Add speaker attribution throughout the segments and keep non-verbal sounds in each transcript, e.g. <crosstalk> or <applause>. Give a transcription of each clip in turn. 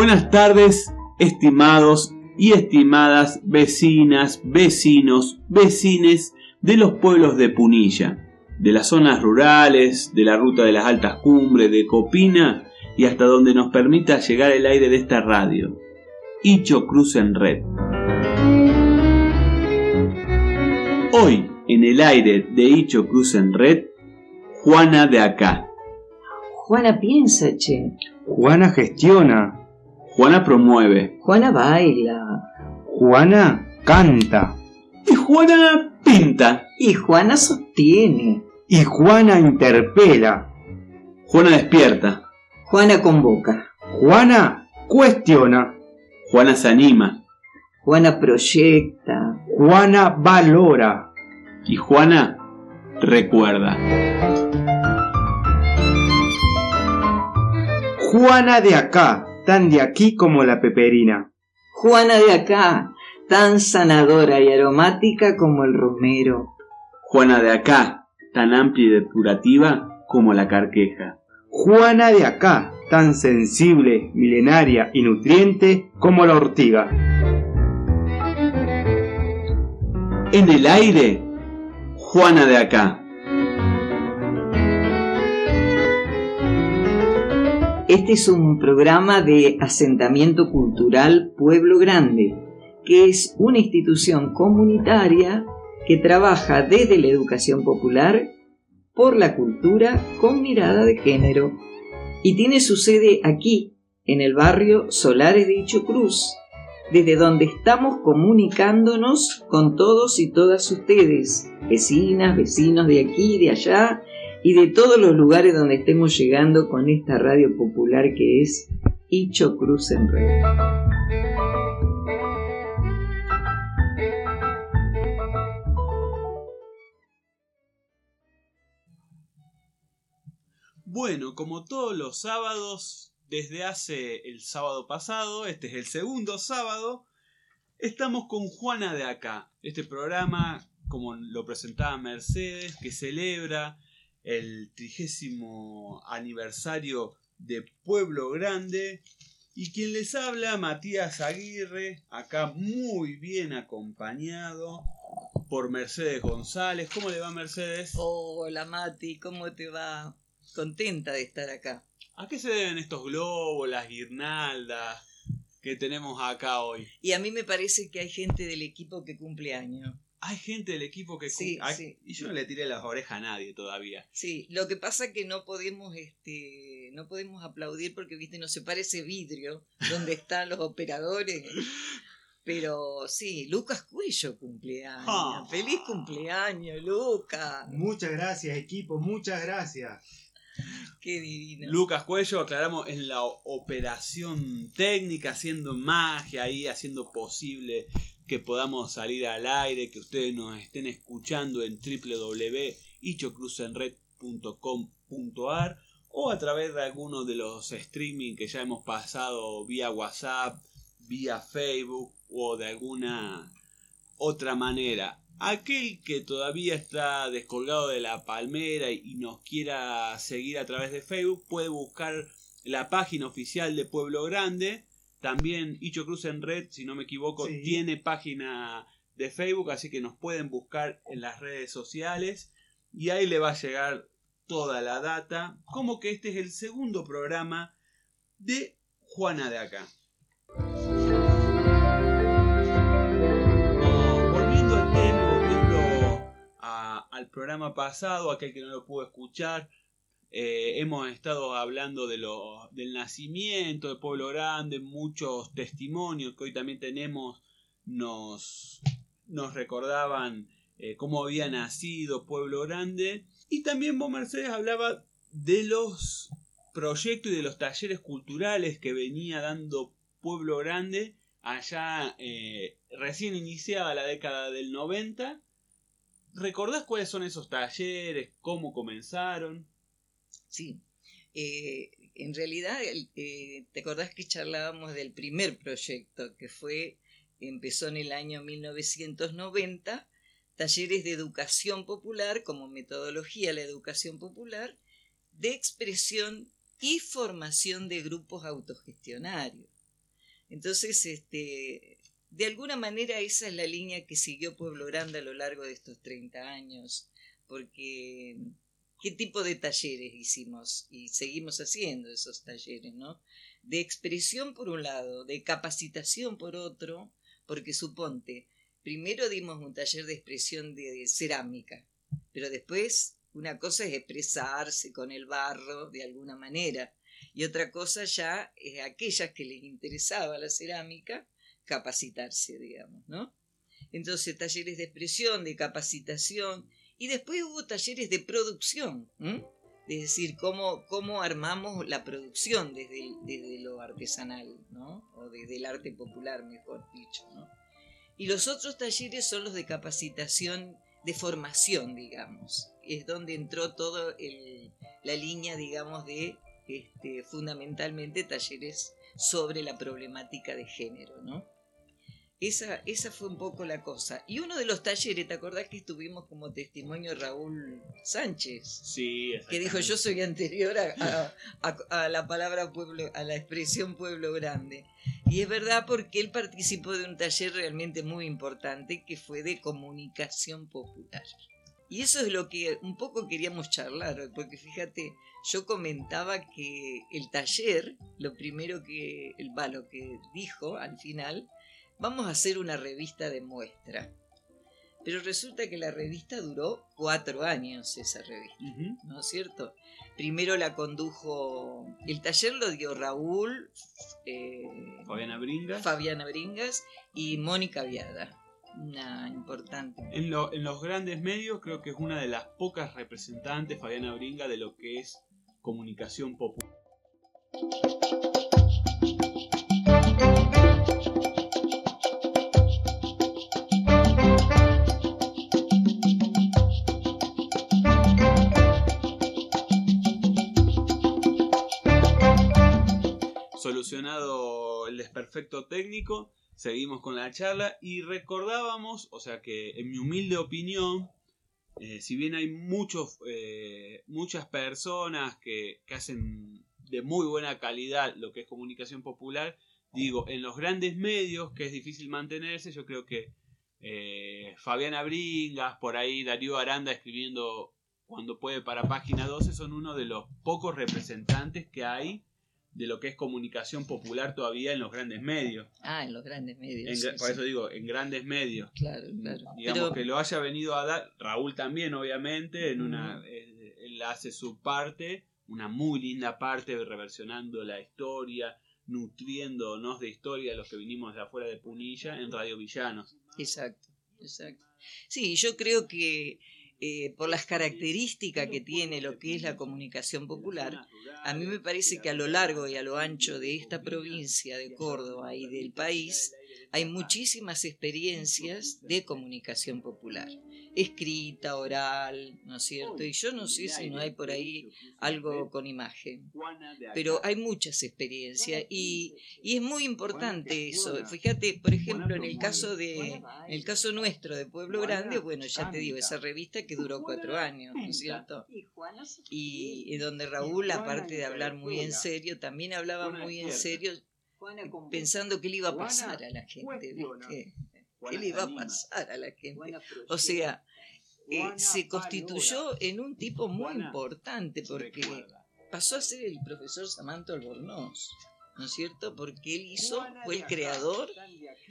Speaker 1: Buenas tardes, estimados y estimadas vecinas, vecinos, vecines de los pueblos de Punilla, de las zonas rurales, de la ruta de las altas cumbres, de Copina y hasta donde nos permita llegar el aire de esta radio. Hicho Cruz en Red. Hoy, en el aire de Hicho Cruz en Red, Juana de acá.
Speaker 2: Juana piensa, che.
Speaker 3: Juana gestiona.
Speaker 1: Juana promueve.
Speaker 2: Juana baila.
Speaker 3: Juana canta.
Speaker 1: Y Juana pinta.
Speaker 2: Y Juana sostiene.
Speaker 3: Y Juana interpela.
Speaker 1: Juana despierta.
Speaker 2: Juana convoca.
Speaker 3: Juana cuestiona.
Speaker 1: Juana se anima.
Speaker 2: Juana proyecta.
Speaker 3: Juana valora.
Speaker 1: Y Juana recuerda.
Speaker 3: Juana de acá, tan de aquí como la peperina.
Speaker 2: Juana de acá, tan sanadora y aromática como el romero.
Speaker 1: Juana de acá, tan amplia y depurativa como la carqueja.
Speaker 3: Juana de acá, tan sensible, milenaria y nutriente como la ortiga.
Speaker 1: En el aire, Juana de acá.
Speaker 2: Este es un programa de asentamiento cultural Pueblo Grande, que es una institución comunitaria que trabaja desde la educación popular por la cultura con mirada de género y tiene su sede aquí, en el barrio Solares de Icho Cruz, desde donde estamos comunicándonos con todos y todas ustedes, vecinas, vecinos de aquí y de allá, y de todos los lugares donde estemos llegando con esta radio popular que es Hicho Cruz en Red.
Speaker 1: Bueno, como todos los sábados, desde hace el sábado pasado, este es el segundo sábado, estamos con Juana de Acá. Este programa, como lo presentaba Mercedes, que celebra el trigésimo aniversario de Pueblo Grande. Y quien les habla, Matías Aguirre, acá muy bien acompañado por Mercedes González. ¿Cómo le va Mercedes?
Speaker 2: Hola Mati, ¿cómo te va? Contenta de estar acá.
Speaker 1: ¿A qué se deben estos globos, las guirnaldas que tenemos acá hoy?
Speaker 2: Y a mí me parece que hay gente del equipo que cumple años.
Speaker 1: Hay gente del equipo que
Speaker 2: sí,
Speaker 1: sí. y yo no le tiré las orejas a nadie todavía.
Speaker 2: Sí, lo que pasa es que no podemos este no podemos aplaudir porque viste no se parece vidrio donde están los operadores. <laughs> Pero sí, Lucas Cuello cumpleaños.
Speaker 1: Ah.
Speaker 2: Feliz cumpleaños, Lucas.
Speaker 3: Muchas gracias, equipo, muchas gracias.
Speaker 2: Qué divino.
Speaker 1: Lucas Cuello, aclaramos, en la operación técnica, haciendo magia ahí, haciendo posible que podamos salir al aire, que ustedes nos estén escuchando en www.ichocruzenred.com.ar o a través de algunos de los streaming que ya hemos pasado vía WhatsApp, vía Facebook o de alguna otra manera. Aquel que todavía está descolgado de la palmera y nos quiera seguir a través de Facebook puede buscar la página oficial de Pueblo Grande también Icho Cruz en Red, si no me equivoco,
Speaker 3: Sí.
Speaker 1: tiene página de Facebook, así que nos pueden buscar en las redes sociales y ahí le va a llegar toda la data. Como que este es el segundo programa de Juana de acá. Oh, volviendo al tema, volviendo a- al programa pasado, aquel que no lo pudo escuchar, eh, hemos estado hablando de del nacimiento de Pueblo Grande, muchos testimonios que hoy también tenemos nos, nos recordaban eh, cómo había nacido Pueblo Grande. Y también vos, Mercedes, hablaba de los proyectos y de los talleres culturales que venía dando Pueblo Grande allá eh, recién iniciada la década del 90. ¿Recordás cuáles son esos talleres? ¿Cómo comenzaron?
Speaker 2: Sí. Eh, en realidad, eh, ¿te acordás que charlábamos del primer proyecto que fue, empezó en el año 1990, talleres de educación popular como metodología la educación popular, de expresión y formación de grupos autogestionarios. Entonces, este, de alguna manera esa es la línea que siguió Pueblo Grande a lo largo de estos 30 años, porque qué tipo de talleres hicimos y seguimos haciendo esos talleres, ¿no? De expresión por un lado, de capacitación por otro, porque suponte, primero dimos un taller de expresión de cerámica, pero después una cosa es expresarse con el barro de alguna manera y otra cosa ya es aquellas que les interesaba la cerámica, capacitarse, digamos, ¿no? Entonces, talleres de expresión, de capacitación, y después hubo talleres de producción, es decir, cómo, cómo armamos la producción desde, desde lo artesanal, ¿no? O desde el arte popular, mejor dicho, ¿no? Y los otros talleres son los de capacitación, de formación, digamos. Es donde entró toda la línea, digamos, de este, fundamentalmente talleres sobre la problemática de género, ¿no? Esa, esa fue un poco la cosa. Y uno de los talleres, ¿te acordás que estuvimos como testimonio Raúl Sánchez?
Speaker 1: Sí,
Speaker 2: Que dijo, yo soy anterior a, a, la palabra pueblo, a la expresión pueblo grande. Y es verdad porque él participó de un taller realmente muy importante que fue de comunicación popular. Y eso es lo que un poco queríamos charlar, porque fíjate, yo comentaba que el taller, lo primero que, el lo que dijo al final, vamos a hacer una revista de muestra. Pero resulta que la revista duró cuatro años, esa revista, ¿no es cierto? Primero la condujo, el taller lo dio Raúl,
Speaker 1: eh, Fabiana Bringas.
Speaker 2: Fabiana Bringas y Mónica Viada, una importante.
Speaker 1: En, en los grandes medios creo que es una de las pocas representantes, Fabiana Bringas, de lo que es comunicación popular. El desperfecto técnico, seguimos con la charla y recordábamos, o sea que en mi humilde opinión, eh, si bien hay muchos, eh, muchas personas que, hacen de muy buena calidad lo que es comunicación popular, digo, en los grandes medios, que es difícil mantenerse, yo creo que eh, Fabiana Bringas, por ahí Darío Aranda escribiendo cuando puede para página 12, son uno de los pocos representantes que hay de lo que es comunicación popular todavía en los grandes medios.
Speaker 2: Ah, en los grandes medios.
Speaker 1: por eso digo, en grandes medios.
Speaker 2: Claro, claro.
Speaker 1: Digamos que lo haya venido a dar, Raúl también, obviamente, en una, eh, él, hace su parte, una muy linda parte, reversionando la historia, nutriéndonos de historia los que vinimos de afuera de Punilla en Radio Villanos.
Speaker 2: Exacto, exacto. Sí, yo creo que eh, por las características que tiene lo que es la comunicación popular, a mí me parece que a lo largo y a lo ancho de esta provincia de Córdoba y del país hay muchísimas experiencias de comunicación popular escrita, oral, ¿no es cierto? Y yo no sé si no hay por ahí algo con imagen, pero hay muchas experiencias y, y es muy importante eso. Fíjate, por ejemplo, en el caso de, en el caso nuestro de Pueblo Grande, bueno, ya te digo, esa revista que duró cuatro años, ¿no es cierto? Y, donde Raúl, aparte de hablar muy en serio, también hablaba muy en serio pensando qué le iba a pasar a la gente, ¿viste? ¿Qué le iba a pasar a la gente? O sea, eh, se constituyó en un tipo muy importante porque pasó a ser el profesor Samantha Albornoz. ¿no es cierto? Porque él hizo, fue el creador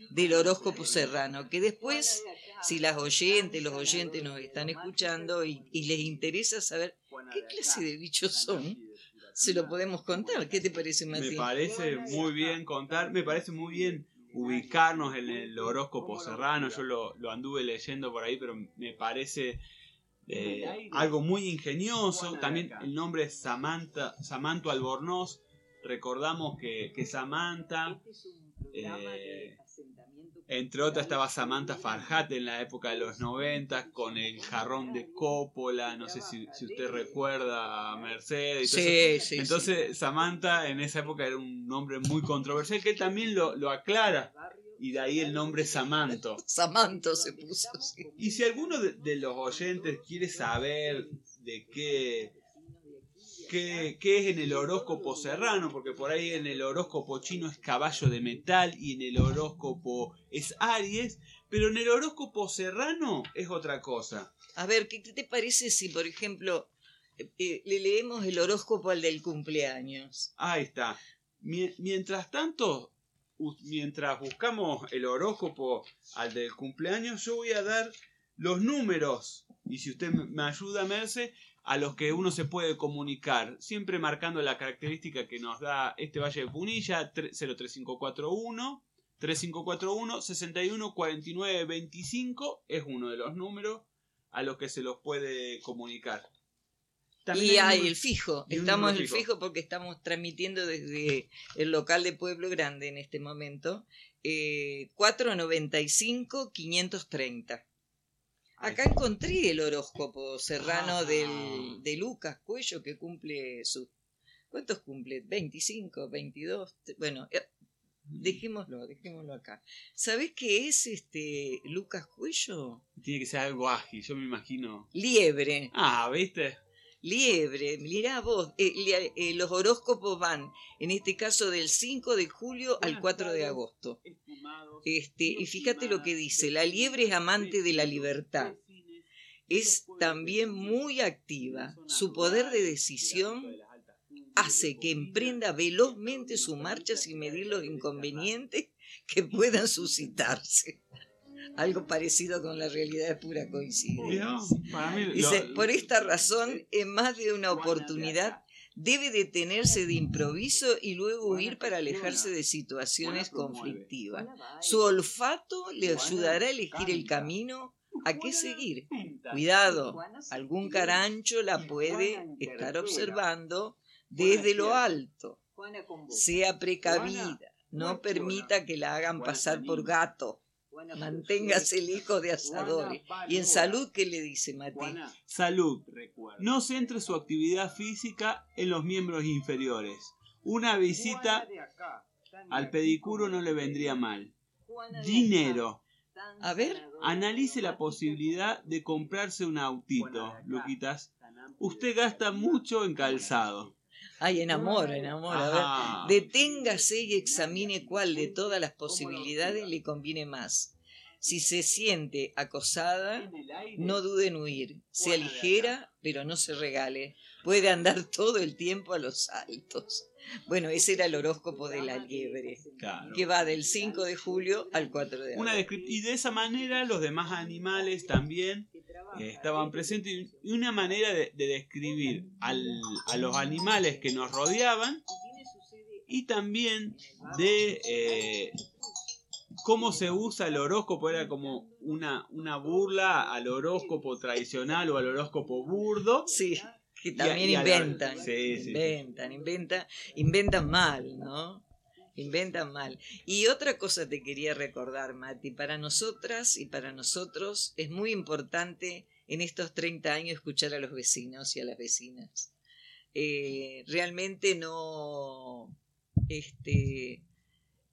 Speaker 2: del horóscopo serrano, que después, si las oyentes, los oyentes nos están escuchando y, y, les interesa saber qué clase de bichos son, se lo podemos contar. ¿Qué te parece, Martín?
Speaker 1: Me parece muy bien contar, me parece muy bien ubicarnos en el horóscopo serrano. Yo lo, anduve leyendo por ahí, pero me parece eh, algo muy ingenioso. También el nombre es Samantha, Samantha Albornoz. Recordamos que, que Samantha este entre otras estaba Samantha Farhat en la época de los 90 con el jarrón de Coppola, no sé si, usted recuerda a Mercedes.
Speaker 2: sí, sí,
Speaker 1: Entonces Samantha en esa época era un nombre muy controversial que él también lo, aclara. Y de ahí el nombre Samanto. <laughs>
Speaker 2: Samanto se puso.
Speaker 1: Y si alguno de, los oyentes quiere saber de qué qué, qué es en el horóscopo serrano, porque por ahí en el horóscopo chino es caballo de metal y en el horóscopo es Aries, pero en el horóscopo serrano es otra cosa.
Speaker 2: A ver, ¿qué te parece si, por ejemplo, eh, eh, le leemos el horóscopo al del cumpleaños?
Speaker 1: Ahí está. Mie- Mientras tanto, mientras buscamos el horóscopo al del cumpleaños, yo voy a dar los números, y si usted me- me ayuda, Merce, a los que uno se puede comunicar, siempre marcando la característica que nos da este Valle de Punilla, tre- 03541, 3541, 61 49 25, es uno de los números a los que se los puede comunicar.
Speaker 2: y
Speaker 1: un
Speaker 2: hay el fijo.
Speaker 1: y
Speaker 2: Estamos en el
Speaker 1: fijo.
Speaker 2: porque estamos transmitiendo desde el local de Pueblo Grande en este momento. Eh, 495-530.
Speaker 1: Ahí
Speaker 2: Acá encontré el horóscopo serrano
Speaker 1: Ah.
Speaker 2: del, de Lucas Cuello que cumple sus... ¿Cuántos cumple? ¿25? ¿22? Bueno, eh, dejémoslo, dejémoslo acá. ¿Sabés qué es este Lucas Cuello?
Speaker 1: Tiene que ser algo ágil, yo me imagino.
Speaker 2: Liebre.
Speaker 1: Ah, ¿viste?
Speaker 2: Liebre, mirá vos, eh, eh, los horóscopos van, en este caso del 5 de julio al 4 de agosto. Este, y fíjate lo que dice, la liebre es amante de la libertad, es también muy activa, su poder de decisión hace que emprenda velozmente su marcha sin medir los inconvenientes que puedan suscitarse. Algo parecido con la realidad es pura coincidencia.
Speaker 1: Mirá, para mí,
Speaker 2: Dice,
Speaker 1: lo-
Speaker 2: por esta razón, en más de una oportunidad, debe detenerse de improviso y luego huir para alejarse de situaciones conflictivas. Su olfato le ayudará a elegir el camino. A qué seguir. Cuidado, algún carancho la puede estar observando desde lo alto. Sea precavida, no permita que la hagan pasar por gato. Manténgase lejos de asadores. Y en salud, ¿qué le dice Mati?
Speaker 1: Salud. No centre su actividad física en los miembros inferiores. Una visita al pedicuro no le vendría mal. Dinero.
Speaker 2: A ver.
Speaker 1: Analice la posibilidad de comprarse un autito, Luquitas. Usted gasta mucho en calzado.
Speaker 2: Ay, enamora, enamora. A ver,
Speaker 1: Ajá.
Speaker 2: deténgase y examine cuál de todas las posibilidades le conviene más. Si se siente acosada, no dude en huir. Sea ligera, pero no se regale. Puede andar <laughs> todo el tiempo a los saltos. Bueno, ese era el horóscopo de la liebre,
Speaker 1: Claro.
Speaker 2: que va del 5 de julio al 4 de
Speaker 1: Una
Speaker 2: agosto.
Speaker 1: descrip- y de esa manera los demás animales también eh, estaban presentes y una manera de, de describir al- a los animales que nos rodeaban y también de eh, cómo se usa el horóscopo era como una, una burla al horóscopo tradicional o al horóscopo burdo
Speaker 2: Sí, que
Speaker 1: Y a-
Speaker 2: también
Speaker 1: y a la-
Speaker 2: inventan.
Speaker 1: Sí, sí, sí.
Speaker 2: inventan, inventan, inventan mal, ¿no? Inventan mal. Y otra cosa te quería recordar, Mati, para nosotras y para nosotros es muy importante en estos 30 años escuchar a los vecinos y a las vecinas. Eh, realmente no, este,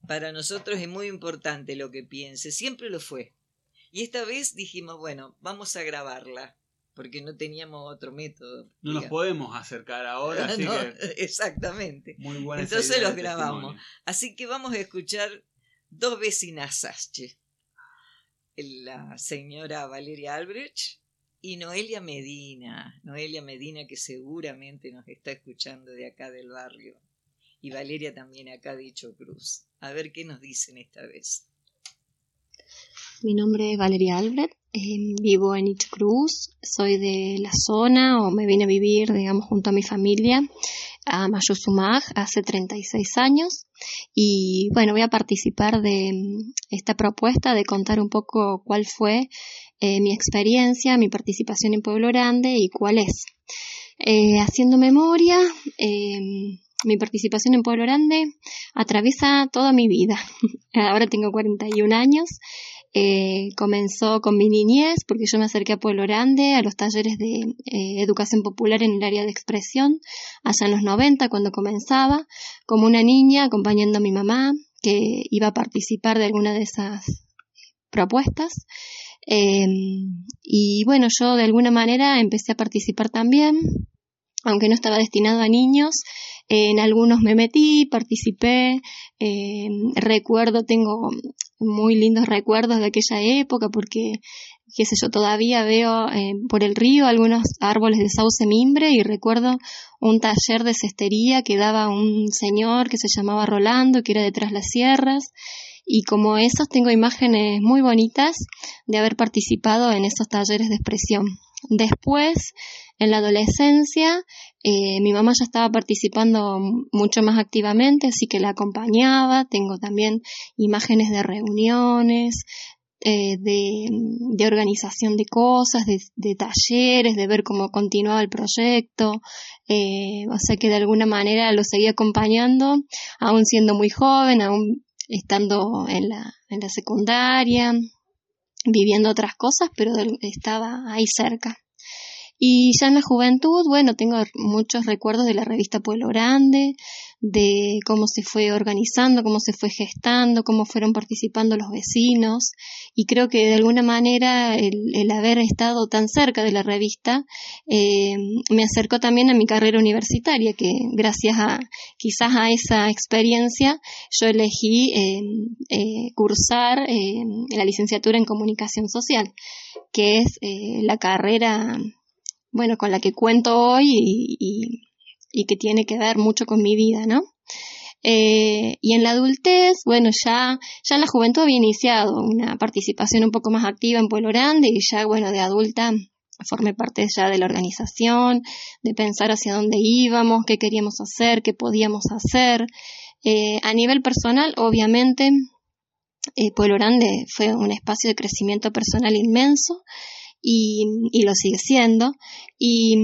Speaker 2: para nosotros es muy importante lo que piense, siempre lo fue. Y esta vez dijimos, bueno, vamos a grabarla, porque no teníamos otro método.
Speaker 1: no nos podemos acercar ahora <laughs> así
Speaker 2: No,
Speaker 1: que <laughs>
Speaker 2: exactamente.
Speaker 1: muy buena
Speaker 2: Entonces los grabamos.
Speaker 1: testimonio.
Speaker 2: Así que vamos a escuchar dos vecinazas, che. La señora Valeria Albrecht y Noelia Medina. Noelia Medina que seguramente nos está escuchando de acá del barrio. Y Valeria también acá de Hecho Cruz. A ver qué nos dicen esta vez.
Speaker 4: Mi nombre es Valeria Albrecht, eh, vivo en Cruz, soy de la zona o me vine a vivir, digamos, junto a mi familia a Mayuzumag hace 36 años y bueno, voy a participar de mm, esta propuesta de contar un poco cuál fue eh, mi experiencia, mi participación en Pueblo Grande y cuál es. Eh, haciendo memoria, eh, mi participación en Pueblo Grande atraviesa toda mi vida. <laughs> Ahora tengo 41 años. Eh, comenzó con mi niñez porque yo me acerqué a Pueblo Grande a los talleres de eh, educación popular en el área de expresión allá en los 90 cuando comenzaba como una niña acompañando a mi mamá que iba a participar de alguna de esas propuestas. Eh, y bueno yo de alguna manera empecé a participar también aunque no estaba destinado a niños, en algunos me metí, participé, eh, recuerdo, tengo muy lindos recuerdos de aquella época porque, qué sé yo, todavía veo eh, por el río algunos árboles de sauce mimbre y recuerdo un taller de cestería que daba un señor que se llamaba Rolando, que era detrás las sierras, y como esos tengo imágenes muy bonitas de haber participado en esos talleres de expresión. Después, en la adolescencia, eh, mi mamá ya estaba participando mucho más activamente, así que la acompañaba. Tengo también imágenes de reuniones, eh, de, organización de cosas, de, talleres, de ver cómo continuaba el proyecto. Eh, o sea que de alguna manera lo seguía acompañando, aún siendo muy joven, aún estando en la, en la secundaria, viviendo otras cosas, pero estaba ahí cerca. Y ya en la juventud, bueno, tengo muchos recuerdos de la revista Pueblo Grande, de cómo se fue organizando, cómo se fue gestando, cómo fueron participando los vecinos. Y creo que de alguna manera el, haber estado tan cerca de la revista eh, me acercó también a mi carrera universitaria, que gracias a quizás a esa experiencia yo elegí eh, eh, cursar la licenciatura en comunicación social, que es la carrera bueno, con la que cuento hoy y, que tiene que ver mucho con mi vida, ¿no? Eh, y en la adultez, bueno, ya, ya en la juventud había iniciado una participación un poco más activa en Pueblo Grande y ya, bueno, de adulta formé parte ya de la organización, de pensar hacia dónde íbamos, qué queríamos hacer, qué podíamos hacer. Eh, a nivel personal, obviamente, eh, Pueblo Grande fue un espacio de crecimiento personal inmenso y, lo sigue siendo. Y,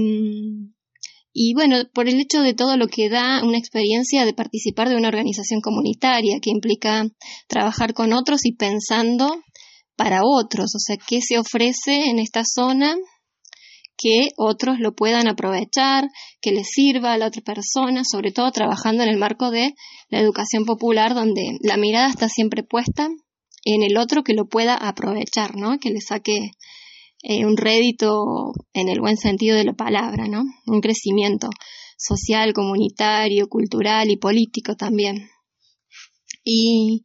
Speaker 4: y bueno, por el hecho de todo lo que da una experiencia de participar de una organización comunitaria que implica trabajar con otros y pensando para otros, o sea, qué se ofrece en esta zona que otros lo puedan aprovechar, que les sirva a la otra persona, sobre todo trabajando en el marco de la educación popular, donde la mirada está siempre puesta en el otro que lo pueda aprovechar, ¿no? Que le saque eh, un rédito en el buen sentido de la palabra, ¿no? Un crecimiento social, comunitario, cultural y político también. Y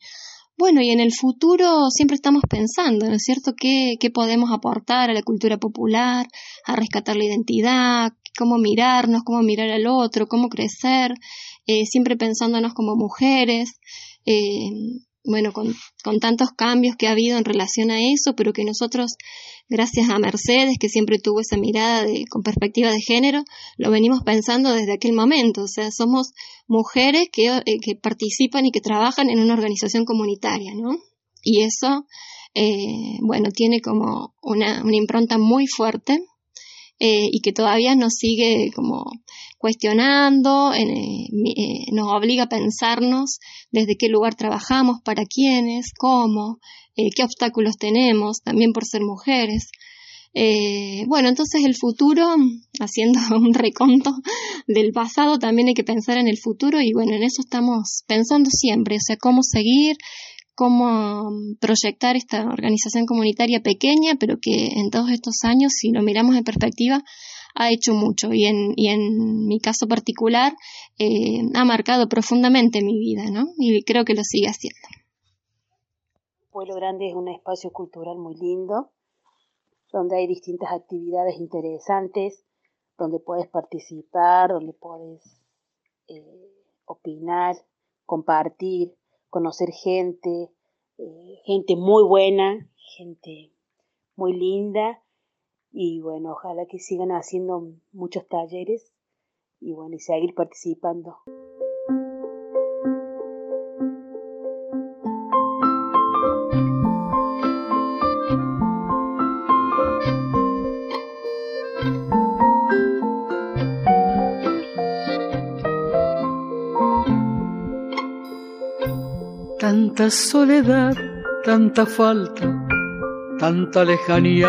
Speaker 4: bueno, y en el futuro siempre estamos pensando, ¿no es cierto?, qué, podemos aportar a la cultura popular, a rescatar la identidad, cómo mirarnos, cómo mirar al otro, cómo crecer, eh, siempre pensándonos como mujeres. Eh, bueno, con, con, tantos cambios que ha habido en relación a eso, pero que nosotros, gracias a Mercedes, que siempre tuvo esa mirada de, con perspectiva de género, lo venimos pensando desde aquel momento. O sea, somos mujeres que, eh, participan y que trabajan en una organización comunitaria, ¿no? Y eso, eh, bueno, tiene como una, una impronta muy fuerte eh, y que todavía nos sigue como cuestionando, eh, eh, nos obliga a pensarnos desde qué lugar trabajamos, para quiénes, cómo, qué obstáculos tenemos, también por ser mujeres. bueno, entonces el futuro, <laughs> haciendo <laughs> un reconto del pasado, también hay que pensar en el futuro y bueno, en eso estamos pensando siempre, o sea, cómo seguir, cómo proyectar esta organización comunitaria pequeña, pero que en todos estos años, si lo miramos en perspectiva, ha hecho mucho y en, y en mi caso particular eh, ha marcado profundamente mi vida, ¿no? Y creo que lo sigue haciendo.
Speaker 5: Pueblo Grande es un espacio cultural muy lindo, donde hay distintas actividades interesantes, donde puedes participar, donde puedes eh, opinar, compartir conocer gente, eh, gente muy buena, gente muy linda y bueno, ojalá que sigan haciendo muchos talleres y bueno, y seguir participando.
Speaker 6: tanta soledad, tanta falta, tanta lejanía,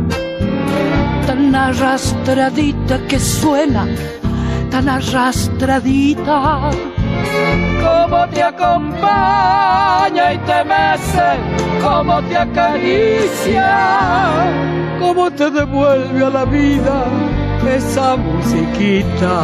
Speaker 6: tan arrastradita que suena, tan arrastradita, como te acompaña y te mece, como te acaricia, como te devuelve a la vida esa musiquita.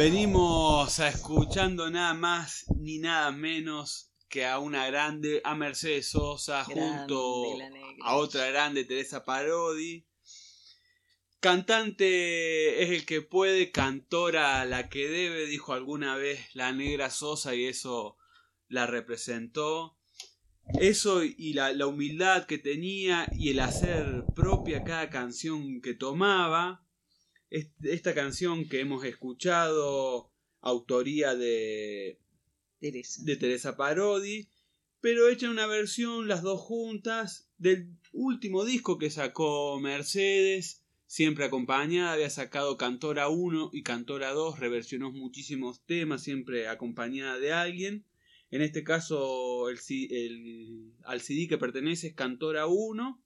Speaker 1: Venimos a escuchando nada más ni nada menos que a una grande, a Mercedes Sosa, junto
Speaker 2: Grande,
Speaker 1: a otra grande, Teresa Parodi. Cantante es el que puede, cantora la que debe, dijo alguna vez la negra Sosa y eso la representó. Eso y la, la humildad que tenía y el hacer propia cada canción que tomaba. Est- Esta canción que hemos escuchado, autoría de,
Speaker 2: Teresa.
Speaker 1: de Teresa Parodi, pero hecha en una versión, las dos juntas, del último disco que sacó Mercedes, siempre acompañada, había sacado Cantora 1 y Cantora 2, reversionó muchísimos temas, siempre acompañada de alguien. En este caso, el- al CD que pertenece es Cantora 1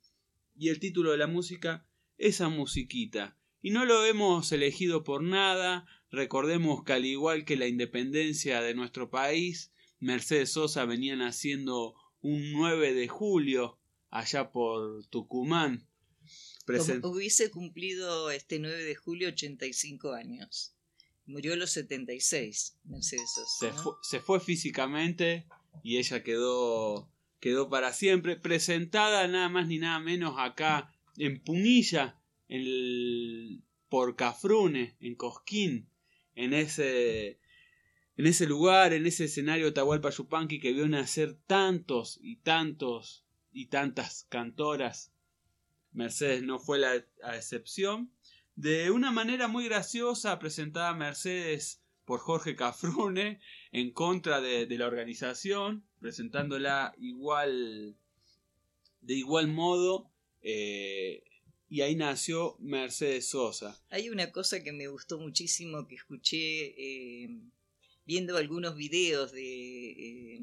Speaker 1: y el título de la música, Esa musiquita. Y no lo hemos elegido por nada, recordemos que al igual que la independencia de nuestro país, Mercedes Sosa venía naciendo un 9 de julio allá por Tucumán.
Speaker 2: Hubiese cumplido este 9 de julio 85 años. Murió a los 76, Mercedes Sosa.
Speaker 1: se, se fue físicamente y ella quedó, quedó para siempre. Presentada nada más ni nada menos acá en Punilla, el- por Cafrune, en Cosquín, en ese, en ese lugar, en ese escenario Tahualpa Yupanqui que vio nacer tantos y tantos y tantas cantoras. Mercedes no fue la excepción. De una manera muy graciosa presentada Mercedes por Jorge Cafrune en contra de, de la organización, presentándola igual de igual modo eh, y ahí nació Mercedes Sosa.
Speaker 2: Hay una cosa que me gustó muchísimo que escuché eh, viendo algunos videos de eh,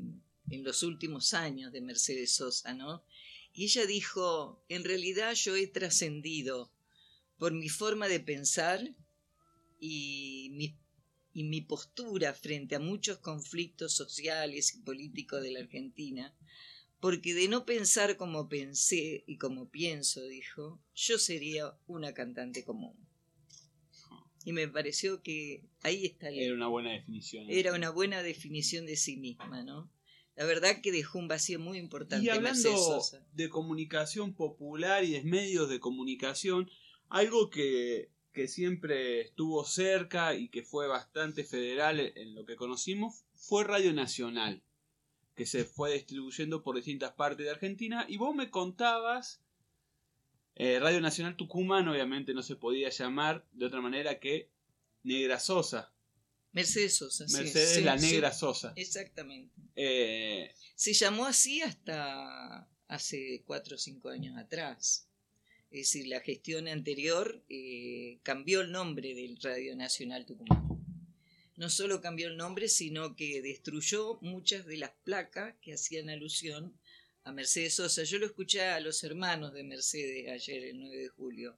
Speaker 2: en los últimos años de Mercedes Sosa, ¿no? Y ella dijo, en realidad yo he trascendido por mi forma de pensar y mi, y mi postura frente a muchos conflictos sociales y políticos de la Argentina, porque de no pensar como pensé y como pienso, dijo, yo sería una cantante común. Y me pareció que ahí está el-
Speaker 1: Era una buena definición. ¿no?
Speaker 2: era una buena definición de sí misma, ¿no? La verdad que dejó un vacío muy importante
Speaker 1: Y hablando
Speaker 2: Sosa.
Speaker 1: de comunicación popular y de medios de comunicación, algo que, que siempre estuvo cerca y que fue bastante federal en lo que conocimos fue Radio Nacional, que se fue distribuyendo por distintas partes de Argentina. Y vos me contabas, eh, Radio Nacional Tucumán obviamente no se podía llamar de otra manera que Negra Sosa.
Speaker 2: Mercedes Sosa.
Speaker 1: Mercedes la Negra Sosa.
Speaker 2: Exactamente.
Speaker 1: Eh,
Speaker 2: se llamó así hasta hace cuatro o cinco años atrás. Es decir, la gestión anterior eh, cambió el nombre del Radio Nacional Tucumán. No solo cambió el nombre, sino que destruyó muchas de las placas que hacían alusión a Mercedes Sosa. Yo lo escuché a los hermanos de Mercedes ayer, el 9 de julio.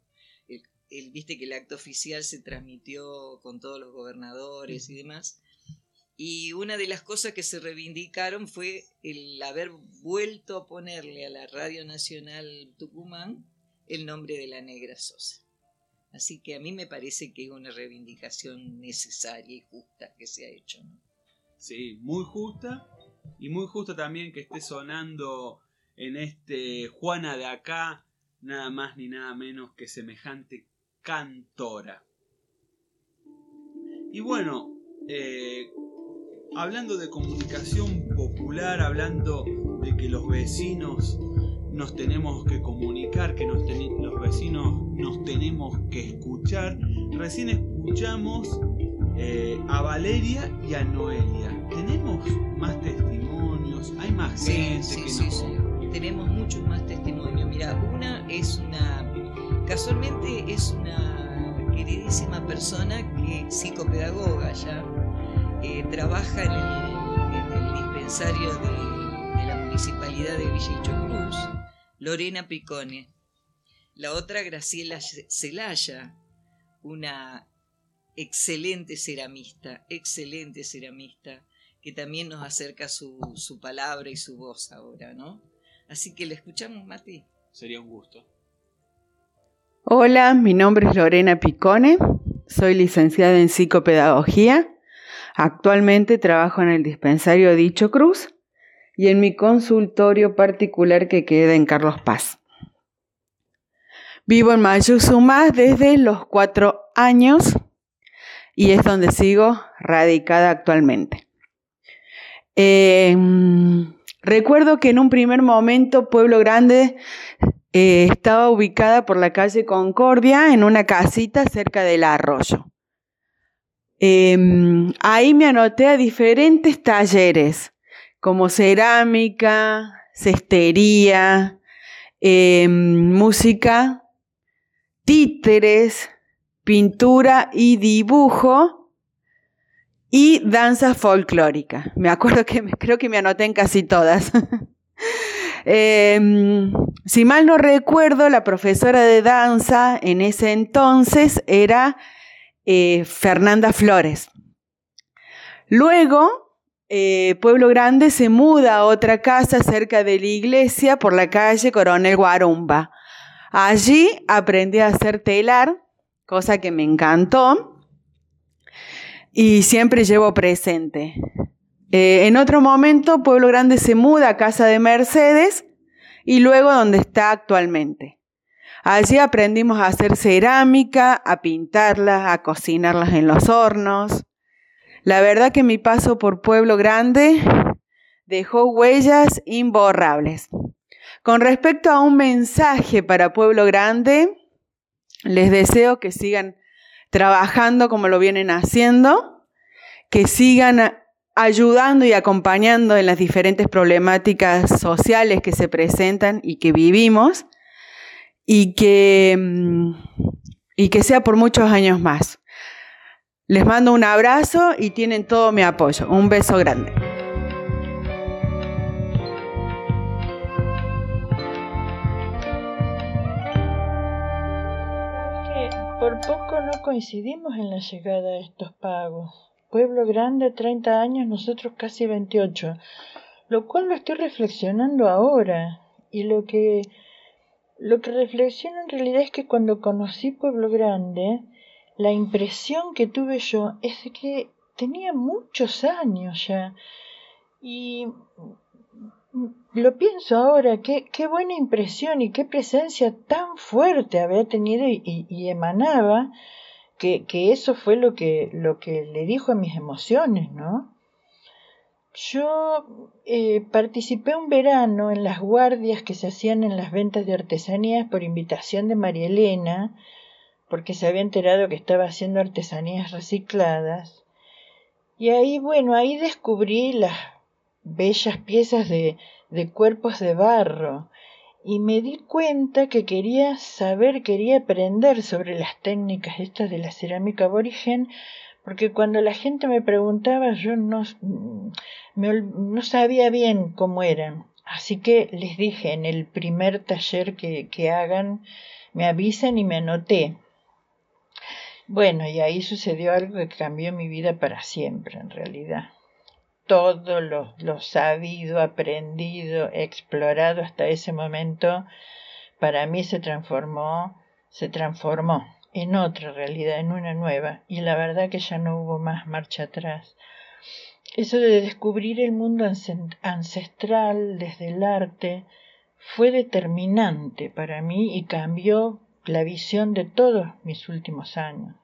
Speaker 2: El, viste que el acto oficial se transmitió con todos los gobernadores y demás. Y una de las cosas que se reivindicaron fue el haber vuelto a ponerle a la Radio Nacional Tucumán el nombre de la negra Sosa. Así que a mí me parece que es una reivindicación necesaria y justa que se ha hecho.
Speaker 1: Sí, muy justa y muy justa también que esté sonando en este Juana de acá nada más ni nada menos que semejante cantora. Y bueno, eh, hablando de comunicación popular, hablando de que los vecinos nos tenemos que comunicar, que los vecinos nos tenemos que escuchar. Recién escuchamos eh, a Valeria y a Noelia. ¿Tenemos más testimonios? ¿Hay más gente?
Speaker 2: Sí, sí, sí. Tenemos muchos más testimonios. Mira, una es una, casualmente es una queridísima persona que psicopedagoga ya, eh, trabaja en el, dispensario de, de, la municipalidad de Villa Cruz Lorena Picone. La otra, Graciela Celaya, una excelente ceramista, excelente ceramista, que también nos acerca su, su palabra y su voz ahora, ¿no? Así que le escuchamos, Mati.
Speaker 1: Sería un gusto.
Speaker 7: Hola, mi nombre es Lorena Picone, soy licenciada en psicopedagogía. Actualmente trabajo en el dispensario Dicho Cruz y en mi consultorio particular que queda en Carlos Paz. Vivo en Mayuzumá desde los cuatro años y es donde sigo radicada actualmente. Em, recuerdo que en un primer momento Pueblo Grande eh, estaba ubicada por la calle Concordia en una casita cerca del arroyo. Em, ahí me anoté a diferentes talleres como cerámica, cestería, em, música, títeres, pintura y dibujo y danza folclórica. Me acuerdo que creo que me anoté en casi todas. <laughs> Em, si mal no recuerdo, la profesora de danza en ese entonces era eh, Fernanda Flores. Luego, eh, Pueblo Grande se muda a otra casa cerca de la iglesia por la calle Coronel Guarumba. Allí aprendí a hacer telar, cosa que me encantó y siempre llevo presente. Eh, en otro momento, Pueblo Grande se muda a casa de Mercedes y luego donde está actualmente. Allí aprendimos a hacer cerámica, a pintarlas, a cocinarlas en los hornos. La verdad que mi paso por Pueblo Grande dejó huellas imborrables. Con respecto a un mensaje para Pueblo Grande, les deseo que sigan trabajando como lo vienen haciendo, que sigan ayudando y acompañando en las diferentes problemáticas sociales que se presentan y que vivimos, y que, mm, y que sea por muchos años más. Les mando un abrazo y tienen todo mi apoyo. Un beso grande.
Speaker 8: Por poco no coincidimos en la llegada de estos pagos. Pueblo grande, 30 años, nosotros casi 28. Lo cual lo estoy reflexionando ahora. Y lo que, lo que reflexiono en realidad es que cuando conocí Pueblo Grande, la impresión que tuve yo es que tenía muchos años ya. Y lo pienso ahora, qué, qué buena impresión y qué presencia tan fuerte había tenido y, emanaba, que, que, eso fue lo que, lo que le dijo a mis emociones, ¿no? yo eh, participé un verano en las guardias que se hacían en las ventas de artesanías por invitación de María Elena, porque se había enterado que estaba haciendo artesanías recicladas. Y ahí, bueno, ahí descubrí las bellas piezas de, de cuerpos de barro y me di cuenta que quería saber, quería aprender sobre las técnicas estas de la cerámica aborigen, porque cuando la gente me preguntaba yo no, no sabía bien cómo eran. Así que les dije en el primer taller que, que hagan, me avisan y me anoté. Bueno, y ahí sucedió algo que cambió mi vida para siempre, en realidad. Todo lo, lo sabido, aprendido, explorado hasta ese momento, para mí se transformó, se transformó en otra realidad, en una nueva, y la verdad que ya no hubo más marcha atrás. Eso de descubrir el mundo ancestral desde el arte fue determinante para mí y cambió la visión de todos mis últimos años.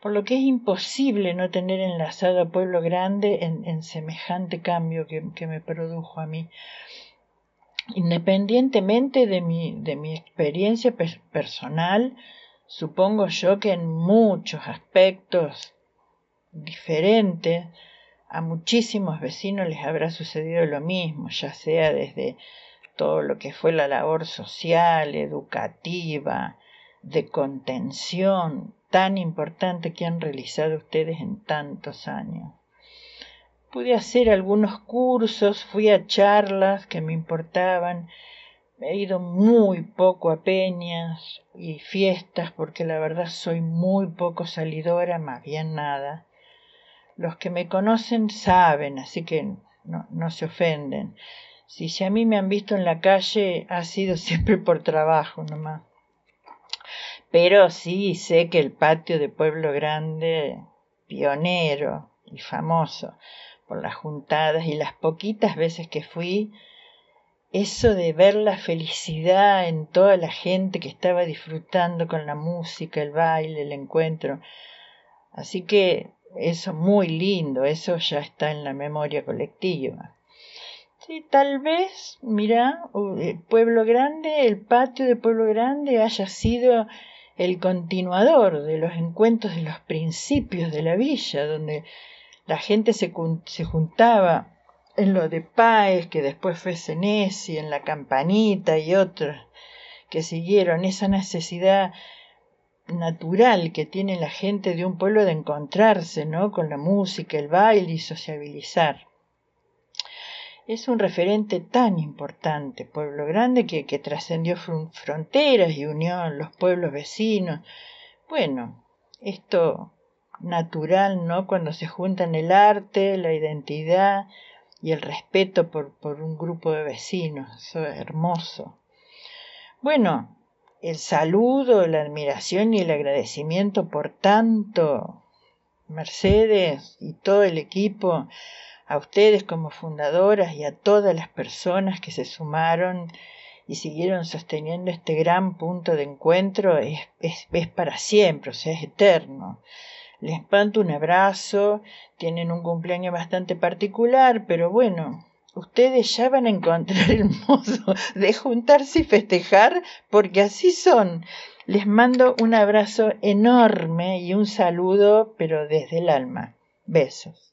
Speaker 8: Por lo que es imposible no tener enlazado a Pueblo Grande en, semejante cambio que, que, me produjo a mí. Independientemente de mi, de mi experiencia personal, Supongo yo que en muchos aspectos diferentes a muchísimos vecinos les habrá sucedido lo mismo, ya sea desde todo lo que fue la labor social, educativa, de contención tan importante que han realizado ustedes en tantos años. Pude hacer algunos cursos, fui a charlas que me importaban he ido muy poco a peñas y fiestas porque la verdad soy muy poco salidora, más bien nada. Los que me conocen saben, así que no, no se ofenden. Si, si a mí me han visto en la calle ha sido <laughs> siempre por trabajo nomás. Pero sí sé que el patio de Pueblo Grande, pionero y famoso por las juntadas y las poquitas veces que fui, eso de ver la felicidad en toda la gente que estaba disfrutando con la música, el baile, el encuentro. Así que eso muy lindo, eso ya está en la memoria colectiva. Sí, tal vez, mira, Pueblo Grande, el patio de Pueblo Grande haya sido el continuador de los encuentros de los principios de la villa, donde la gente se, se juntaba en lo de Páez, que después fue Senesi, en la Campanita y otros que siguieron, esa necesidad natural que tiene la gente de un pueblo de encontrarse, ¿no? Con la música, el baile y sociabilizar. Es un referente tan importante, Pueblo Grande, que, que trascendió fronteras y unió a los pueblos vecinos. Bueno, esto natural, ¿no? Cuando se juntan el arte, la identidad, y el respeto por, por un grupo de vecinos. Eso es hermoso. Bueno, el saludo, la admiración y el agradecimiento por tanto, Mercedes y todo el equipo, a ustedes como fundadoras y a todas las personas que se sumaron y siguieron sosteniendo este gran punto de encuentro, es, es, para siempre, o sea, es eterno. Les mando un abrazo, tienen un cumpleaños bastante particular, pero bueno, ustedes ya van a encontrar el <laughs> modo de juntarse y festejar, porque así son. Les mando un abrazo enorme y un saludo, pero desde el alma. Besos.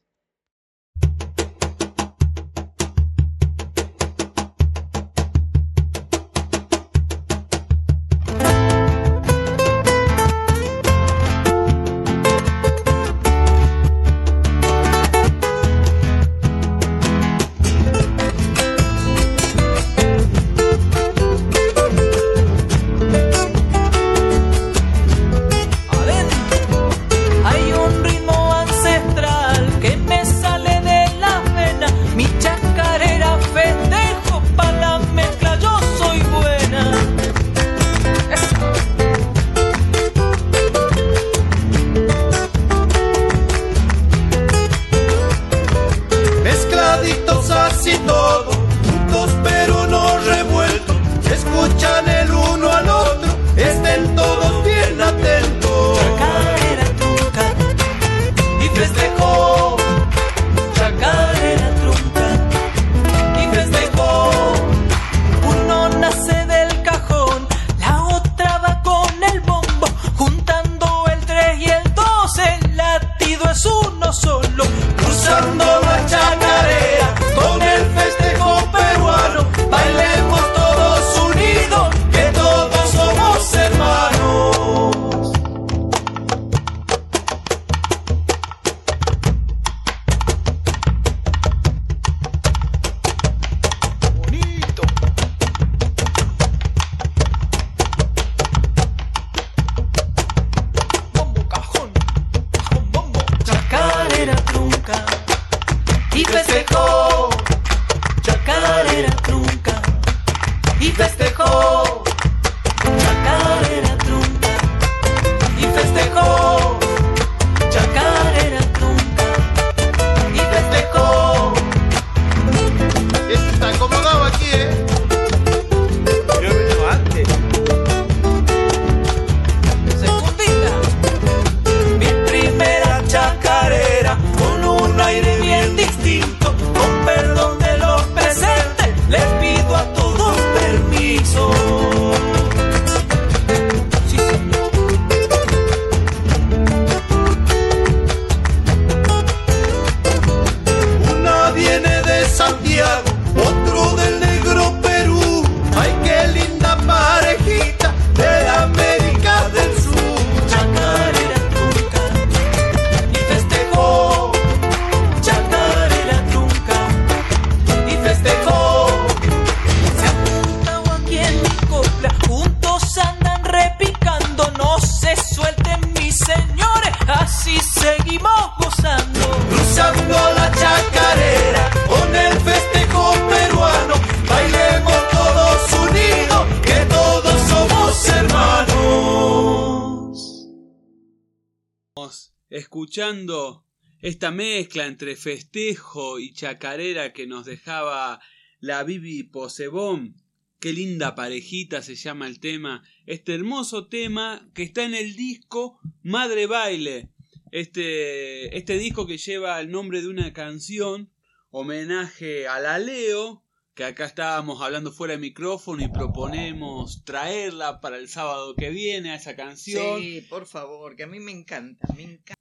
Speaker 1: Entre festejo y chacarera que nos dejaba la Bibi Posebón. Qué linda parejita se llama el tema. Este hermoso tema que está en el disco Madre Baile. Este, este disco que lleva el nombre de una canción, homenaje a la Leo, que acá estábamos hablando fuera de micrófono y proponemos traerla para el sábado que viene a esa canción.
Speaker 2: Sí, por favor, que a mí me encanta, me encanta.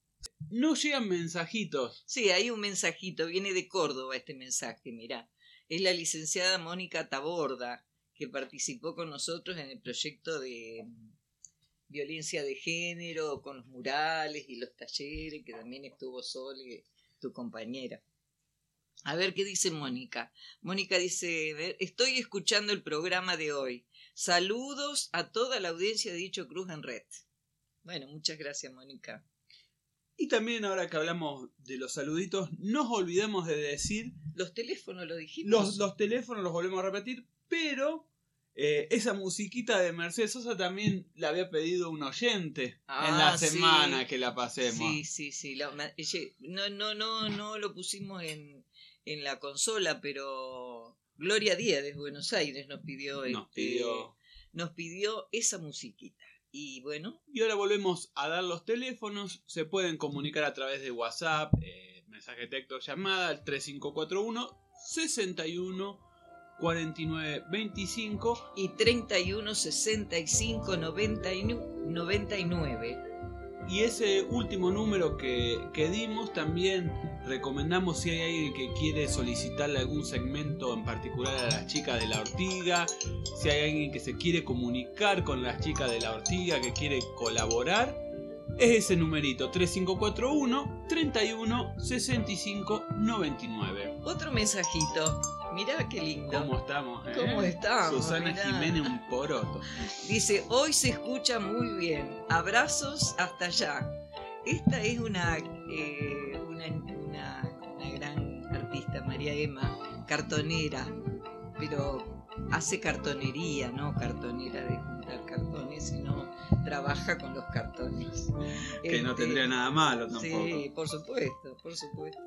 Speaker 1: No llegan mensajitos.
Speaker 2: Sí, hay un mensajito, viene de Córdoba este mensaje, mirá. Es la licenciada Mónica Taborda, que participó con nosotros en el proyecto de mm, violencia de género, con los murales y los talleres, que también estuvo Sole, tu compañera. A ver qué dice Mónica. Mónica dice, estoy escuchando el programa de hoy. Saludos a toda la audiencia de Dicho Cruz en Red. Bueno, muchas gracias, Mónica.
Speaker 1: Y también ahora que hablamos de los saluditos, no olvidemos de decir...
Speaker 2: Los teléfonos, lo dijimos.
Speaker 1: Los, los teléfonos los volvemos a repetir, pero eh, esa musiquita de Mercedes Sosa también la había pedido un oyente en la
Speaker 2: Ah,
Speaker 1: semana
Speaker 2: sí.
Speaker 1: que la pasemos.
Speaker 2: Sí, sí, sí. la- no, no, no, no lo pusimos en, en la consola, pero Gloria Díaz de Buenos Aires nos pidió,
Speaker 1: Nos
Speaker 2: este,
Speaker 1: pidió.
Speaker 2: nos pidió esa musiquita. Y bueno,
Speaker 1: Y ahora volvemos a dar los teléfonos. Se pueden comunicar a través de WhatsApp, eh, mensaje de texto, llamada al 3541 61 49 25.
Speaker 2: y 31 65 99 99.
Speaker 1: Y ese último número que, que dimos también recomendamos si hay alguien que quiere solicitarle algún segmento en particular a las chicas de la ortiga, si hay alguien que se quiere comunicar con las chicas de la ortiga, que quiere colaborar, es ese numerito 3541 31 65 99.
Speaker 2: Otro mensajito. Mirá qué lindo.
Speaker 1: ¿Cómo estamos? eh?
Speaker 2: ¿Cómo estamos?
Speaker 1: Susana
Speaker 2: Mirá.
Speaker 1: Jiménez un poroto.
Speaker 2: Dice, hoy se escucha muy bien. Abrazos hasta allá. Esta es una, eh, una, una- una gran artista, María Emma, cartonera, pero hace cartonería, no cartonera de juntar cartones, sino trabaja con los cartones.
Speaker 1: Que no
Speaker 2: Este,
Speaker 1: tendría nada malo tampoco.
Speaker 2: Sí, por supuesto, por supuesto.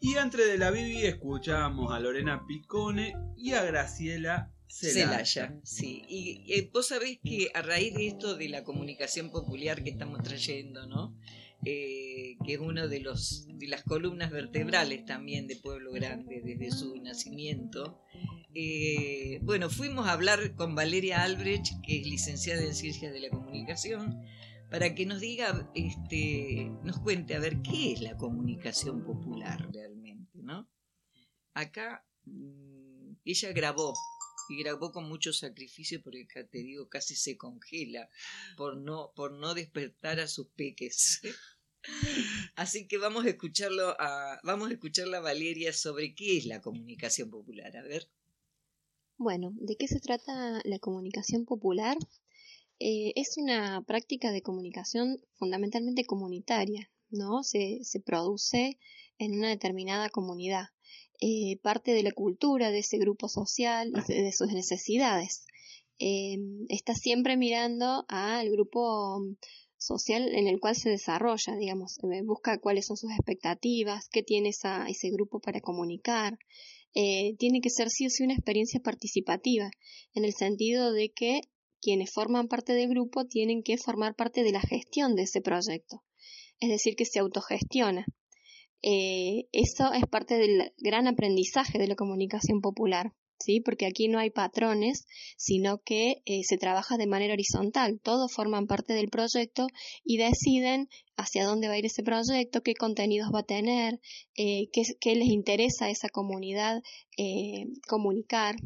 Speaker 1: Y antes de la Bibi escuchábamos a Lorena Picone y a Graciela Celaya.
Speaker 2: Celaya, sí. Y eh, vos sabés que a raíz de esto de la comunicación popular que estamos trayendo, ¿no? Eh, que es una de, los, de las columnas vertebrales también de Pueblo Grande desde su nacimiento. Eh, bueno, fuimos a hablar con Valeria Albrecht, que es licenciada en Ciencias de la Comunicación, para que nos diga, este, nos cuente a ver qué es la comunicación popular realmente, ¿no? Acá mm, ella grabó y grabó con mucho sacrificio porque te digo casi se congela por no por no despertar a sus peques. <laughs> Así que vamos a escucharlo a vamos a a Valeria sobre qué es la comunicación popular, a ver.
Speaker 4: Bueno, ¿de qué se trata la comunicación popular? Eh, es una práctica de comunicación fundamentalmente comunitaria, ¿no? Se, se produce en una determinada comunidad, eh, parte de la cultura de ese grupo social de, sus necesidades. Eh, está siempre mirando al grupo social en el cual se desarrolla, digamos, busca cuáles son sus expectativas, qué tiene esa, ese grupo para comunicar, eh, tiene que ser sí o sí una experiencia participativa, en el sentido de que quienes forman parte del grupo tienen que formar parte de la gestión de ese proyecto, es decir, que se autogestiona. Eh, eso es parte del gran aprendizaje de la comunicación popular, ¿sí? Porque aquí no hay patrones, sino que eh, se trabaja de manera horizontal. Todos forman parte del proyecto y deciden hacia dónde va a ir ese proyecto, qué contenidos va a tener, eh, qué, les interesa a esa comunidad eh, comunicar.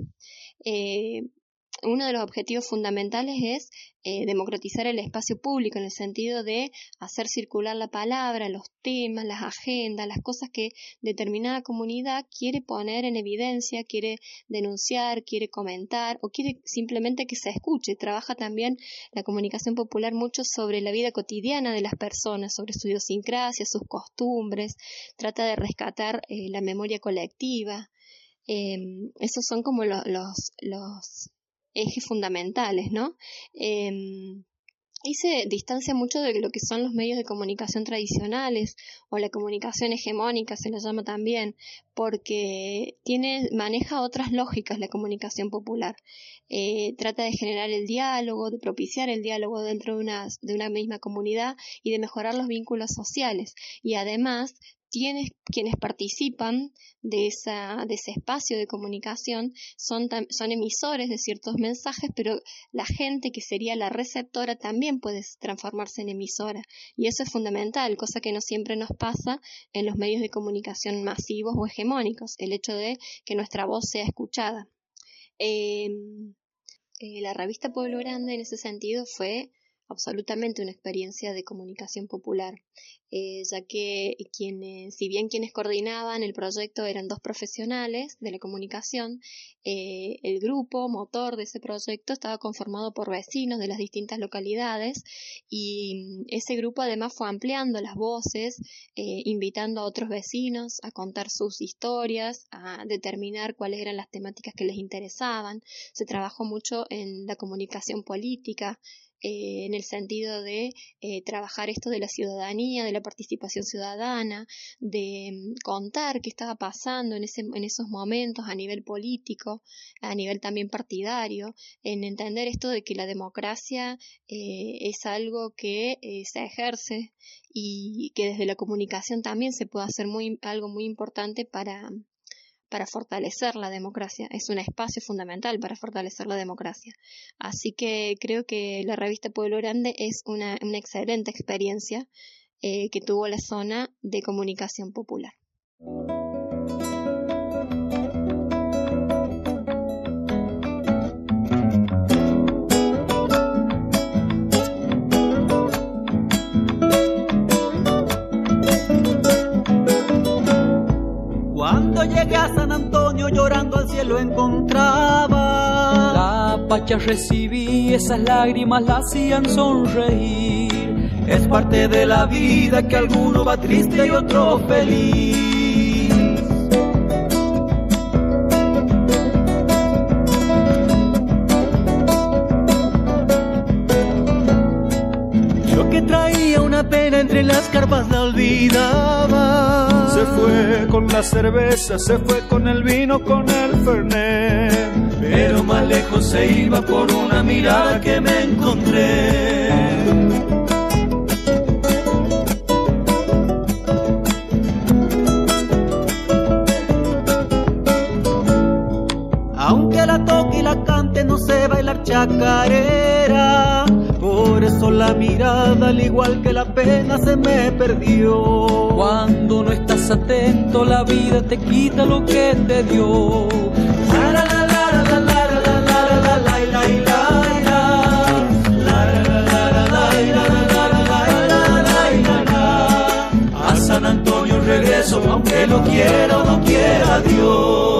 Speaker 4: Uno de los objetivos fundamentales es eh, democratizar el espacio público en el sentido de hacer circular la palabra, los temas, las agendas, las cosas que determinada comunidad quiere poner en evidencia, quiere denunciar, quiere comentar o quiere simplemente que se escuche. Trabaja también la comunicación popular mucho sobre la vida cotidiana de las personas, sobre su idiosincrasia, sus costumbres, trata de rescatar eh, la memoria colectiva. Eh, esos son como lo- los, los ejes fundamentales, ¿no? Eh, y se distancia mucho de lo que son los medios de comunicación tradicionales o la comunicación hegemónica se la llama también porque tiene maneja otras lógicas la comunicación popular eh, trata de generar el diálogo de propiciar el diálogo dentro de una, de una misma comunidad y de mejorar los vínculos sociales y además quienes participan de, esa, de ese espacio de comunicación son, emisores de ciertos mensajes, pero la gente que sería la receptora también puede transformarse en emisora. Y eso es fundamental, cosa que no siempre nos pasa en los medios de comunicación masivos o hegemónicos, el hecho de que nuestra voz sea escuchada. Em, eh, la revista Pueblo Grande en ese sentido fue absolutamente una experiencia de comunicación popular, eh, ya que quienes, si bien quienes coordinaban el proyecto eran dos profesionales de la comunicación, eh, el grupo motor de ese proyecto estaba conformado por vecinos de las distintas localidades y ese grupo además fue ampliando las voces, eh, invitando a otros vecinos a contar sus historias, a determinar cuáles eran las temáticas que les interesaban. Se trabajó mucho en la comunicación política, eh, en el sentido de eh, trabajar esto de la ciudadanía, de la participación ciudadana, de mm, contar qué estaba pasando en, ese, en esos momentos a nivel político, a nivel también partidario, en entender esto de que la democracia eh, es algo que se ejerce y que desde la comunicación también se puede hacer algo muy importante para, para fortalecer la democracia, es un espacio fundamental para fortalecer la democracia. Así que creo que la revista Pueblo Grande es una, excelente experiencia eh, que tuvo la zona de comunicación popular.
Speaker 9: Llegué a San Antonio llorando al cielo encontraba.
Speaker 6: La pacha recibí, esas lágrimas la hacían sonreír.
Speaker 9: Es parte de la vida que alguno va triste y otro feliz. Yo que traía una pena entre las carpas la olvidaba
Speaker 10: se fue con la cerveza, se fue con el vino, con el fernet.
Speaker 9: Pero más lejos se iba por una mirada que me encontré. Aunque la toque y la cante, no sé bailar chacarera. Por eso la mirada, al igual que la pena, se me perdió.
Speaker 6: Cuando no estás atento, la vida te quita lo que te dio.
Speaker 9: A San Antonio regreso, aunque lo quiera o no quiera Dios.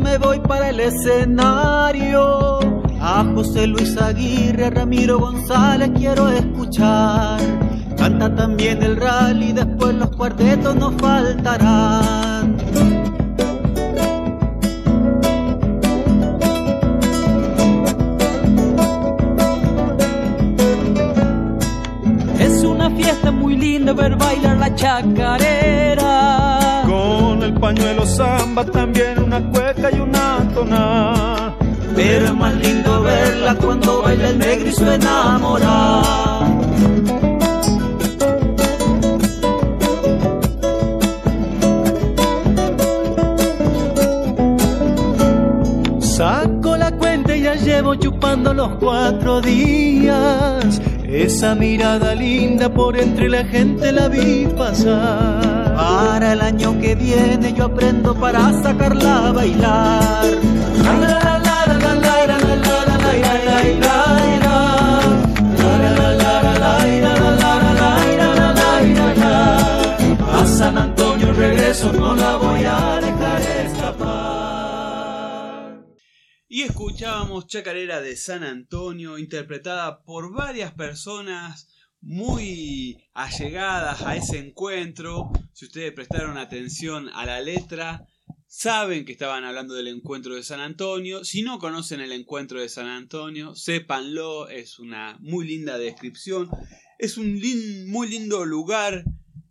Speaker 9: Me voy para el escenario. A José Luis Aguirre, a Ramiro González quiero escuchar. Canta también el rally, después los cuartetos nos faltarán.
Speaker 6: Es una fiesta muy linda ver bailar la chacarera.
Speaker 10: Con el pañuelo samba también una tona.
Speaker 9: Pero es más lindo verla cuando baila el negro y su enamorada. Saco la cuenta y ya llevo chupando los cuatro días. Esa mirada linda por entre la gente la vi pasar. Para el año que viene yo aprendo para sacarla a bailar.
Speaker 1: Chacarera de San Antonio, interpretada por varias personas muy allegadas a ese encuentro. Si ustedes prestaron atención a la letra, saben que estaban hablando del encuentro de San Antonio. Si no conocen el encuentro de San Antonio, sépanlo, es una muy linda descripción. Es un muy lindo lugar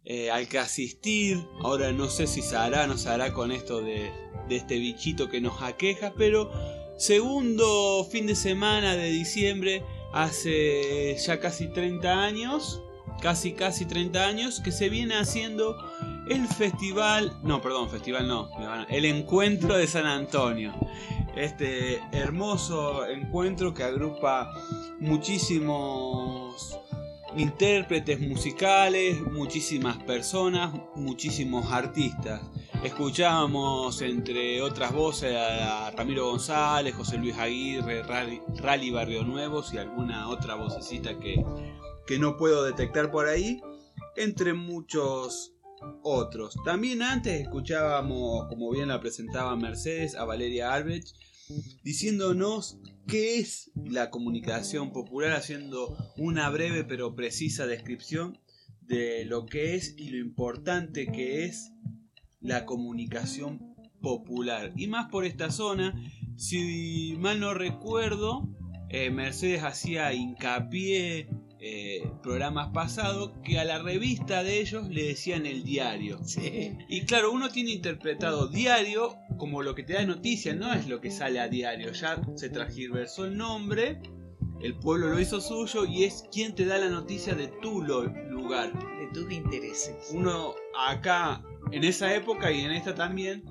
Speaker 1: eh, al que asistir. Ahora no sé si se hará, no se hará con esto de, de este bichito que nos aqueja, pero segundo fin de semana de diciembre, hace ya casi 30 años, casi casi 30 años, que se viene haciendo el festival, no, perdón, festival no, el encuentro de San Antonio. Este hermoso encuentro que agrupa muchísimos intérpretes musicales, muchísimas personas, muchísimos artistas. Escuchábamos entre otras voces a Ramiro González, José Luis Aguirre, Rally, Barrio Nuevos y alguna otra vocecita que, que no puedo detectar por ahí, entre muchos otros. También antes escuchábamos, como bien la presentaba Mercedes, a Valeria Albrecht diciéndonos qué es la comunicación popular, haciendo una breve pero precisa descripción de lo que es y lo importante que es la comunicación popular. Y más por esta zona, si mal no recuerdo, eh, Mercedes hacía hincapié eh, programas pasados que a la revista de ellos le decían el diario. Y claro, uno tiene interpretado diario como lo que te da noticia, no es lo que sale a diario. Ya se transgiversó el nombre, el pueblo lo hizo suyo y es quien te da la noticia de tu lugar.
Speaker 2: De tus intereses.
Speaker 1: Uno acá, en esa época y en esta también,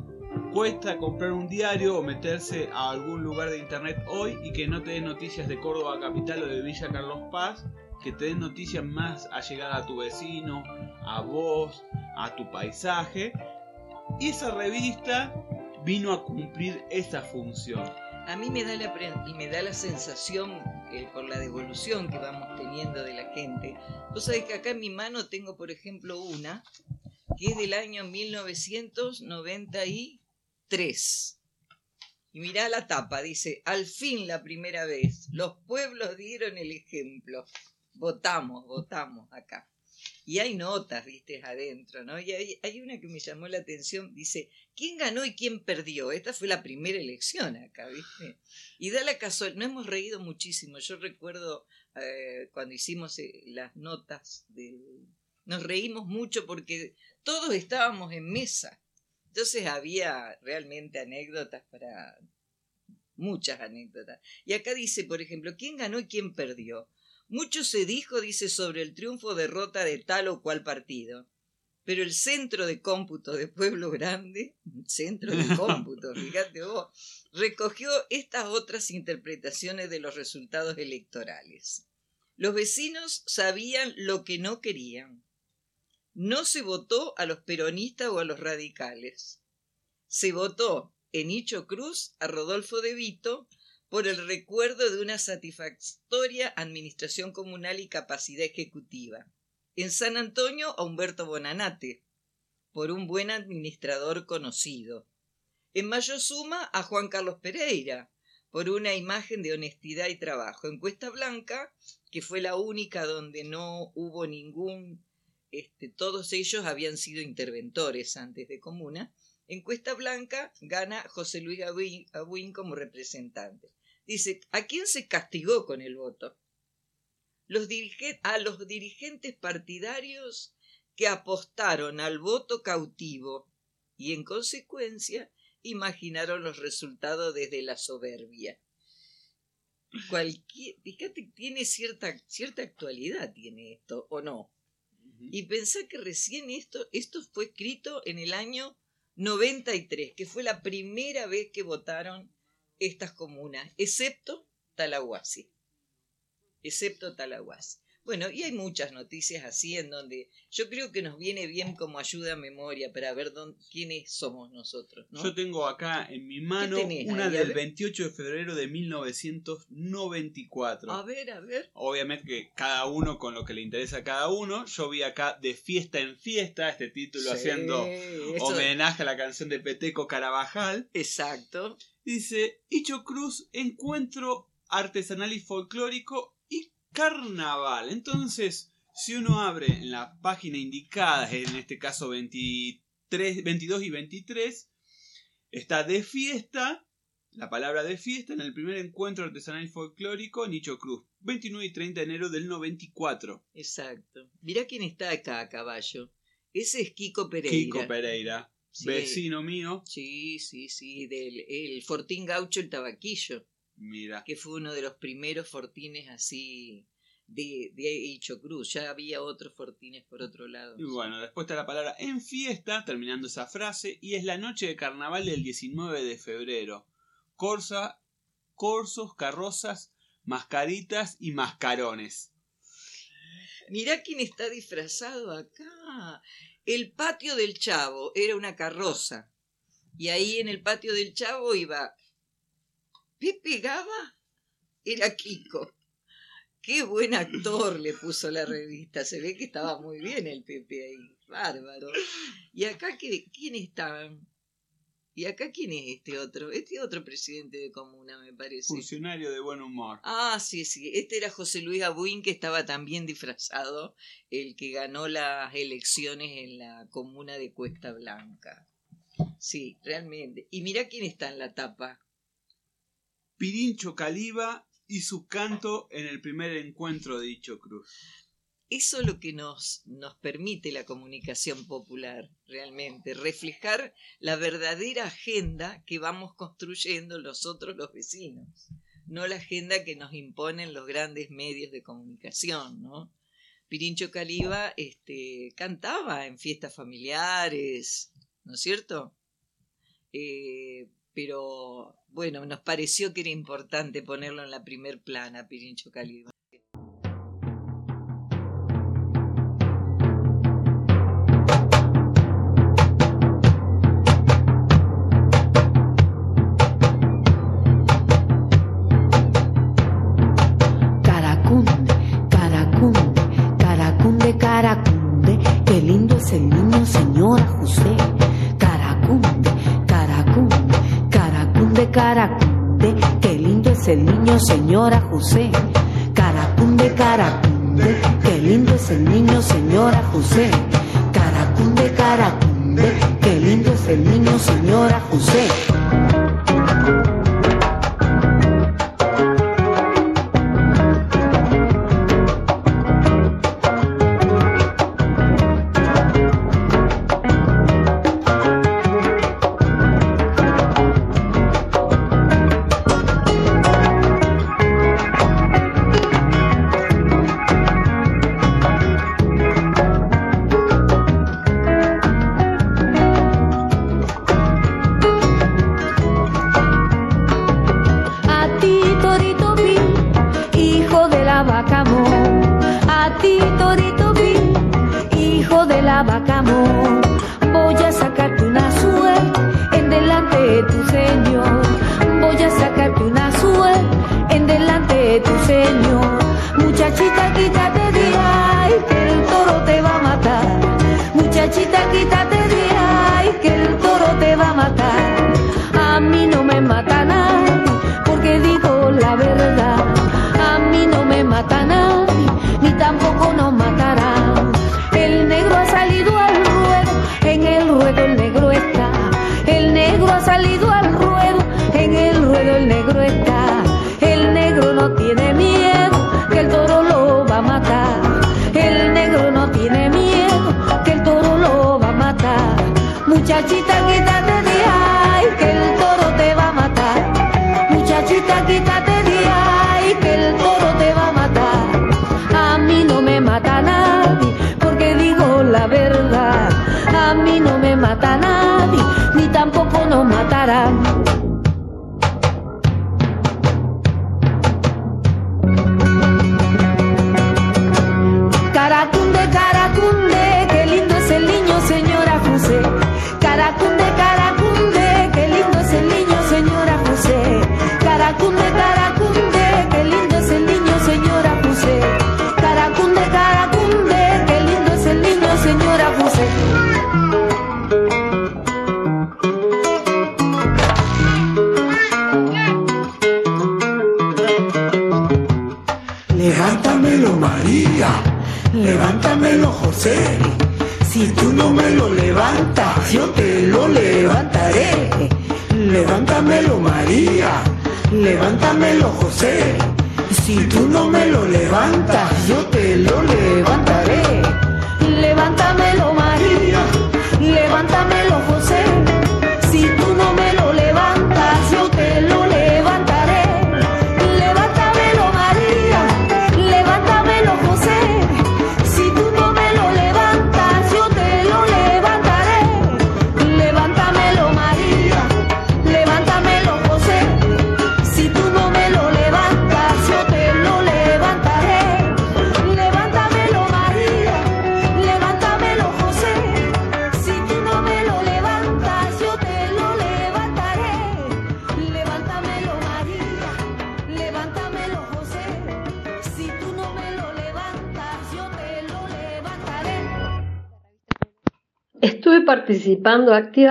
Speaker 1: cuesta comprar un diario o meterse a algún lugar de internet hoy y que no te den noticias de Córdoba capital o de Villa Carlos Paz que te den noticias más allegadas a tu vecino, a vos, a tu paisaje. Y esa revista vino a cumplir esa función.
Speaker 2: A mí me da la, y me da la sensación, eh, por la devolución que vamos teniendo de la gente, vos sabés que acá en mi mano tengo, por ejemplo, una que es del año 1993. Y mirá la tapa, dice, al fin la primera vez, los pueblos dieron el ejemplo votamos, votamos acá. Y hay notas, viste, adentro, ¿no? Y hay, hay, una que me llamó la atención, dice, ¿quién ganó y quién perdió? Esta fue la primera elección acá, viste. Y da la casualidad, no hemos reído muchísimo. Yo recuerdo eh, cuando hicimos eh, las notas, nos reímos mucho porque todos estábamos en mesa. Entonces había realmente anécdotas para muchas anécdotas. Y acá dice, por ejemplo, ¿quién ganó y quién perdió? Mucho se dijo, dice, sobre el triunfo o derrota de tal o cual partido. Pero el centro de cómputo de Pueblo Grande, centro de cómputo, <laughs> fíjate vos, recogió estas otras interpretaciones de los resultados electorales. Los vecinos sabían lo que no querían. No se votó a los peronistas o a los radicales. Se votó en Hicho Cruz a Rodolfo de Vito por el recuerdo de una satisfactoria administración comunal y capacidad ejecutiva. En San Antonio a Humberto Bonanate, por un buen administrador conocido. En Mayosuma a Juan Carlos Pereira, por una imagen de honestidad y trabajo. En Cuesta Blanca, que fue la única donde no hubo ningún, este, todos ellos habían sido interventores antes de Comuna, en Cuesta Blanca gana José Luis Abuín como representante. Dice, ¿a quién se castigó con el voto? Los a los dirigentes partidarios que apostaron al voto cautivo y en consecuencia imaginaron los resultados desde la soberbia. Cualquier, fíjate, tiene cierta, cierta actualidad, tiene esto, ¿o no? Y pensá que recién esto, esto fue escrito en el año 93, que fue la primera vez que votaron estas comunas, excepto Talahuasi. Excepto Talahuasi. Bueno, y hay muchas noticias así en donde yo creo que nos viene bien como ayuda a memoria para ver dónde, quiénes somos nosotros. ¿no?
Speaker 1: Yo tengo acá en mi mano una
Speaker 2: ahí?
Speaker 1: Del
Speaker 2: ver.
Speaker 1: 28 de febrero de 1994.
Speaker 2: A ver, a ver.
Speaker 1: Obviamente que cada uno con lo que le interesa a cada uno. Yo vi acá de fiesta en fiesta este título
Speaker 2: Sí,
Speaker 1: haciendo
Speaker 2: eso-
Speaker 1: homenaje a la canción de Peteco Carabajal.
Speaker 2: Exacto.
Speaker 1: Dice, Hicho Cruz, encuentro artesanal y folclórico carnaval. Entonces, si uno abre en la página indicada, en este caso 23, 22 y 23, está de fiesta, la palabra de fiesta, en el primer encuentro artesanal y folclórico, Nicho Cruz, 29 y 30 de enero del 94.
Speaker 2: Exacto. Mirá quién está acá a caballo. Ese es Kiko Pereira.
Speaker 1: Kiko Pereira,
Speaker 2: Sí.
Speaker 1: vecino mío.
Speaker 2: Sí, sí, sí, del el Fortín Gaucho el Tabaquillo,
Speaker 1: Mira,
Speaker 2: que fue uno de los primeros fortines así de, de Hicho Cruz. Ya había otros fortines por otro lado.
Speaker 1: Y bueno, después está la palabra en fiesta, terminando esa frase, y es la noche de carnaval del 19 de febrero. Corsa, corsos, carrozas, mascaritas y mascarones.
Speaker 2: Mirá quién está disfrazado acá. El patio del Chavo era una carroza. Y ahí en el patio del Chavo iba Pepe Gaba, era Kiko. Qué buen actor le puso la revista. Se ve que estaba muy bien el Pepe ahí. Bárbaro. Y acá, ¿qué- ¿quién está? ¿Y acá quién es este otro? Este otro presidente de comuna, me parece.
Speaker 1: Funcionario de buen humor.
Speaker 2: Ah, sí, sí. Este era José Luis Abuín, que estaba también disfrazado, el que ganó las elecciones en la comuna de Cuesta Blanca. Sí, realmente. Y mira quién está en la tapa.
Speaker 1: Pirincho Caliba y su canto en el primer encuentro de Dicho Cruz.
Speaker 2: Eso es lo que nos, nos permite la comunicación popular, realmente, reflejar la verdadera agenda que vamos construyendo nosotros los vecinos, no la agenda que nos imponen los grandes medios de comunicación, ¿no? Pirincho Caliba este, cantaba en fiestas familiares, ¿no es cierto? Eh, pero bueno, nos pareció que era importante ponerlo en la primer plana, Pirincho Caliba.
Speaker 11: Señora José. Caracunde, caracunde, qué lindo es el niño, señora José. Caracunde, caracunde, qué lindo es el niño, señora José.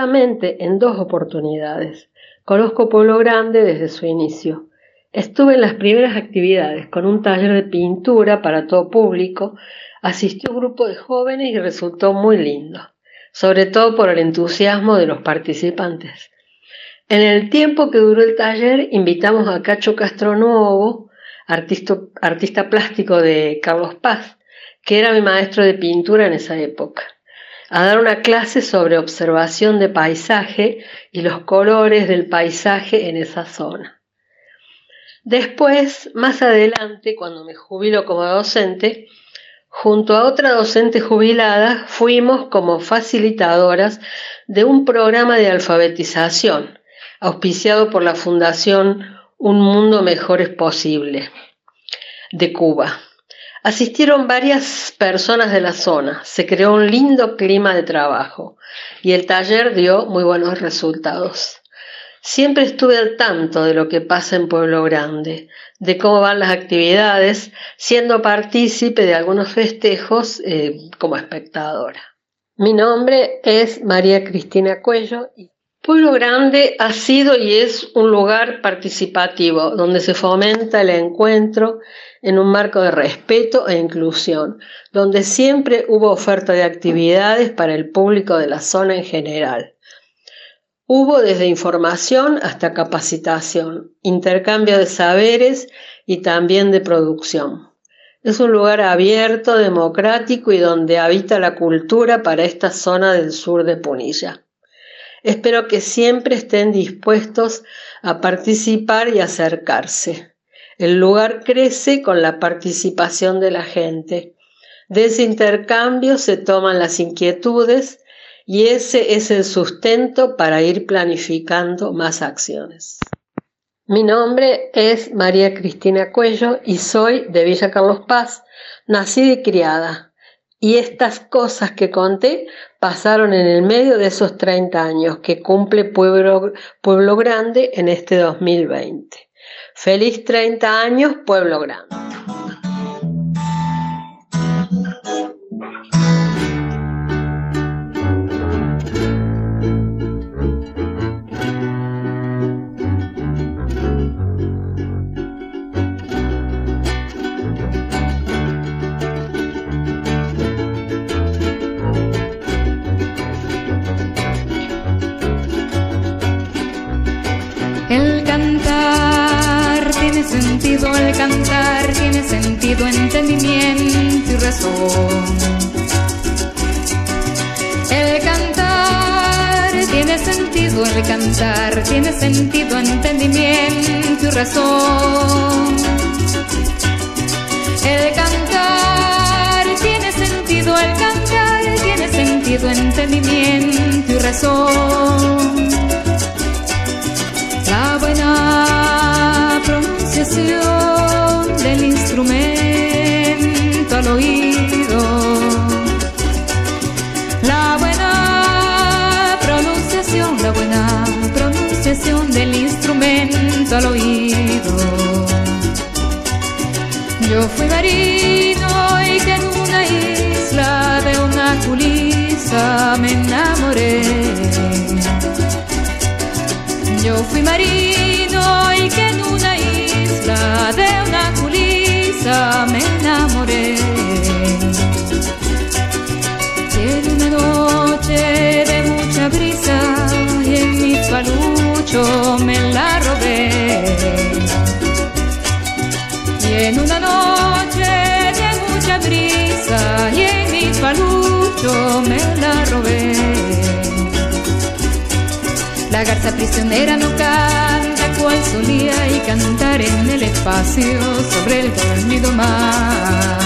Speaker 11: En
Speaker 12: dos oportunidades. Conozco Pueblo Grande desde su inicio. Estuve en las primeras actividades con un taller de pintura para todo público. Asistió un grupo de jóvenes y resultó muy lindo, sobre todo por el entusiasmo de los participantes. En el tiempo que duró el taller invitamos a Cacho Castronuovo, artista, artista plástico de Carlos Paz, que era mi maestro de pintura en esa época a dar una clase sobre observación de paisaje y los colores del paisaje en esa zona. Después, más adelante, cuando me jubilo como docente, junto a otra docente jubilada, fuimos como facilitadoras de un programa de alfabetización, auspiciado por la Fundación Un Mundo Mejor es Posible, de Cuba. Asistieron varias personas de la zona, se creó un lindo clima de trabajo y el taller dio muy buenos resultados. Siempre estuve al tanto de lo que pasa en Pueblo Grande, de cómo van las actividades, siendo partícipe de algunos festejos eh, como espectadora. Mi nombre es María Cristina Cuello Pueblo Grande ha sido y es un lugar participativo donde se fomenta el encuentro en un marco de respeto e inclusión, donde siempre hubo oferta de actividades para el público de la zona en general. Hubo desde información hasta capacitación, intercambio de saberes y también de producción. Es un lugar abierto, democrático y donde habita la cultura para esta zona del sur de Punilla. Espero que siempre estén dispuestos a participar y acercarse. El lugar crece con la participación de la gente. De ese intercambio se toman las inquietudes y ese es el sustento para ir planificando más acciones. Mi nombre es María Cristina Cuello y soy de Villa Carlos Paz, nacida y criada. Y estas cosas que conté pasaron en el medio de esos 30 años que cumple Pueblo, Pueblo Grande en este 2020. Feliz 30 años, Pueblo Grande.
Speaker 13: El cantar tiene sentido, entendimiento y razón. El cantar tiene sentido, el cantar tiene sentido, entendimiento y razón. El cantar tiene sentido, el cantar tiene sentido, entendimiento y razón. La buena pronunciación oído. La buena pronunciación, la buena pronunciación del instrumento al oído. Yo fui marino y que en una isla de una culisa me enamoré. Yo fui marino y que en una isla de una culisa yo me la robé. Y en una noche de mucha brisa y en mi palucho me la robé. La garza prisionera no canta cual solía y cantar en el espacio sobre el dormido mar.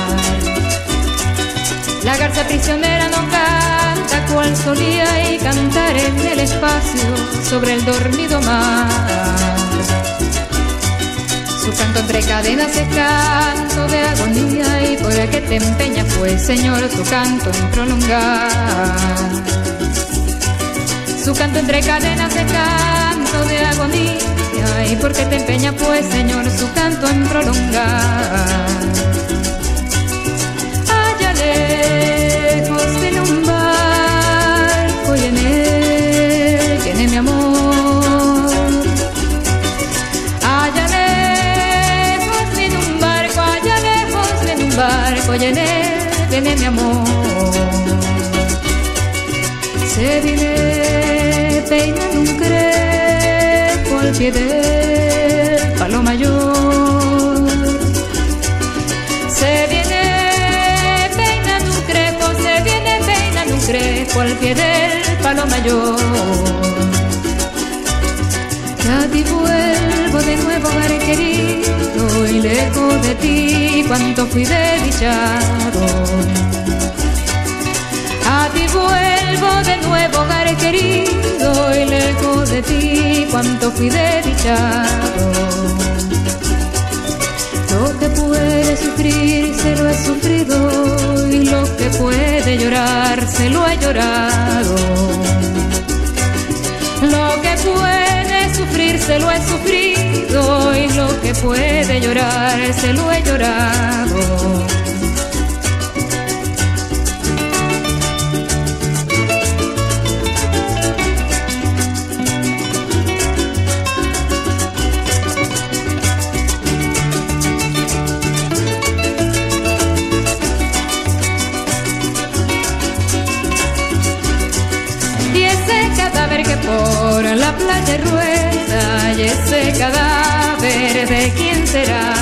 Speaker 13: La garza prisionera no canta cual solía y cantar en el espacio sobre el dormido mar. Su canto entre cadenas es canto de agonía y por el que te empeña fue, Señor, su canto en prolongar. Su canto entre cadenas es canto de agonía y por qué te empeña pues, Señor, su canto en prolongar. Mi amor. Se viene peinando un crepo al pie del palo mayor. Se viene peinando un crepo, se viene peinando un crepo al pie del palo mayor. De nuevo, hogar querido, y lejos de ti, cuánto fui desdichado. A ti vuelvo de nuevo, hogar querido, y lejos de ti, cuánto fui desdichado. Lo que puede sufrir se lo he sufrido, y lo que puede llorar se lo he llorado. Lo que puede sufrir se lo he sufrido y lo que puede llorar se lo he llorado. Y ese cadáver que por la playa rueda, y ese cadáver de quién será.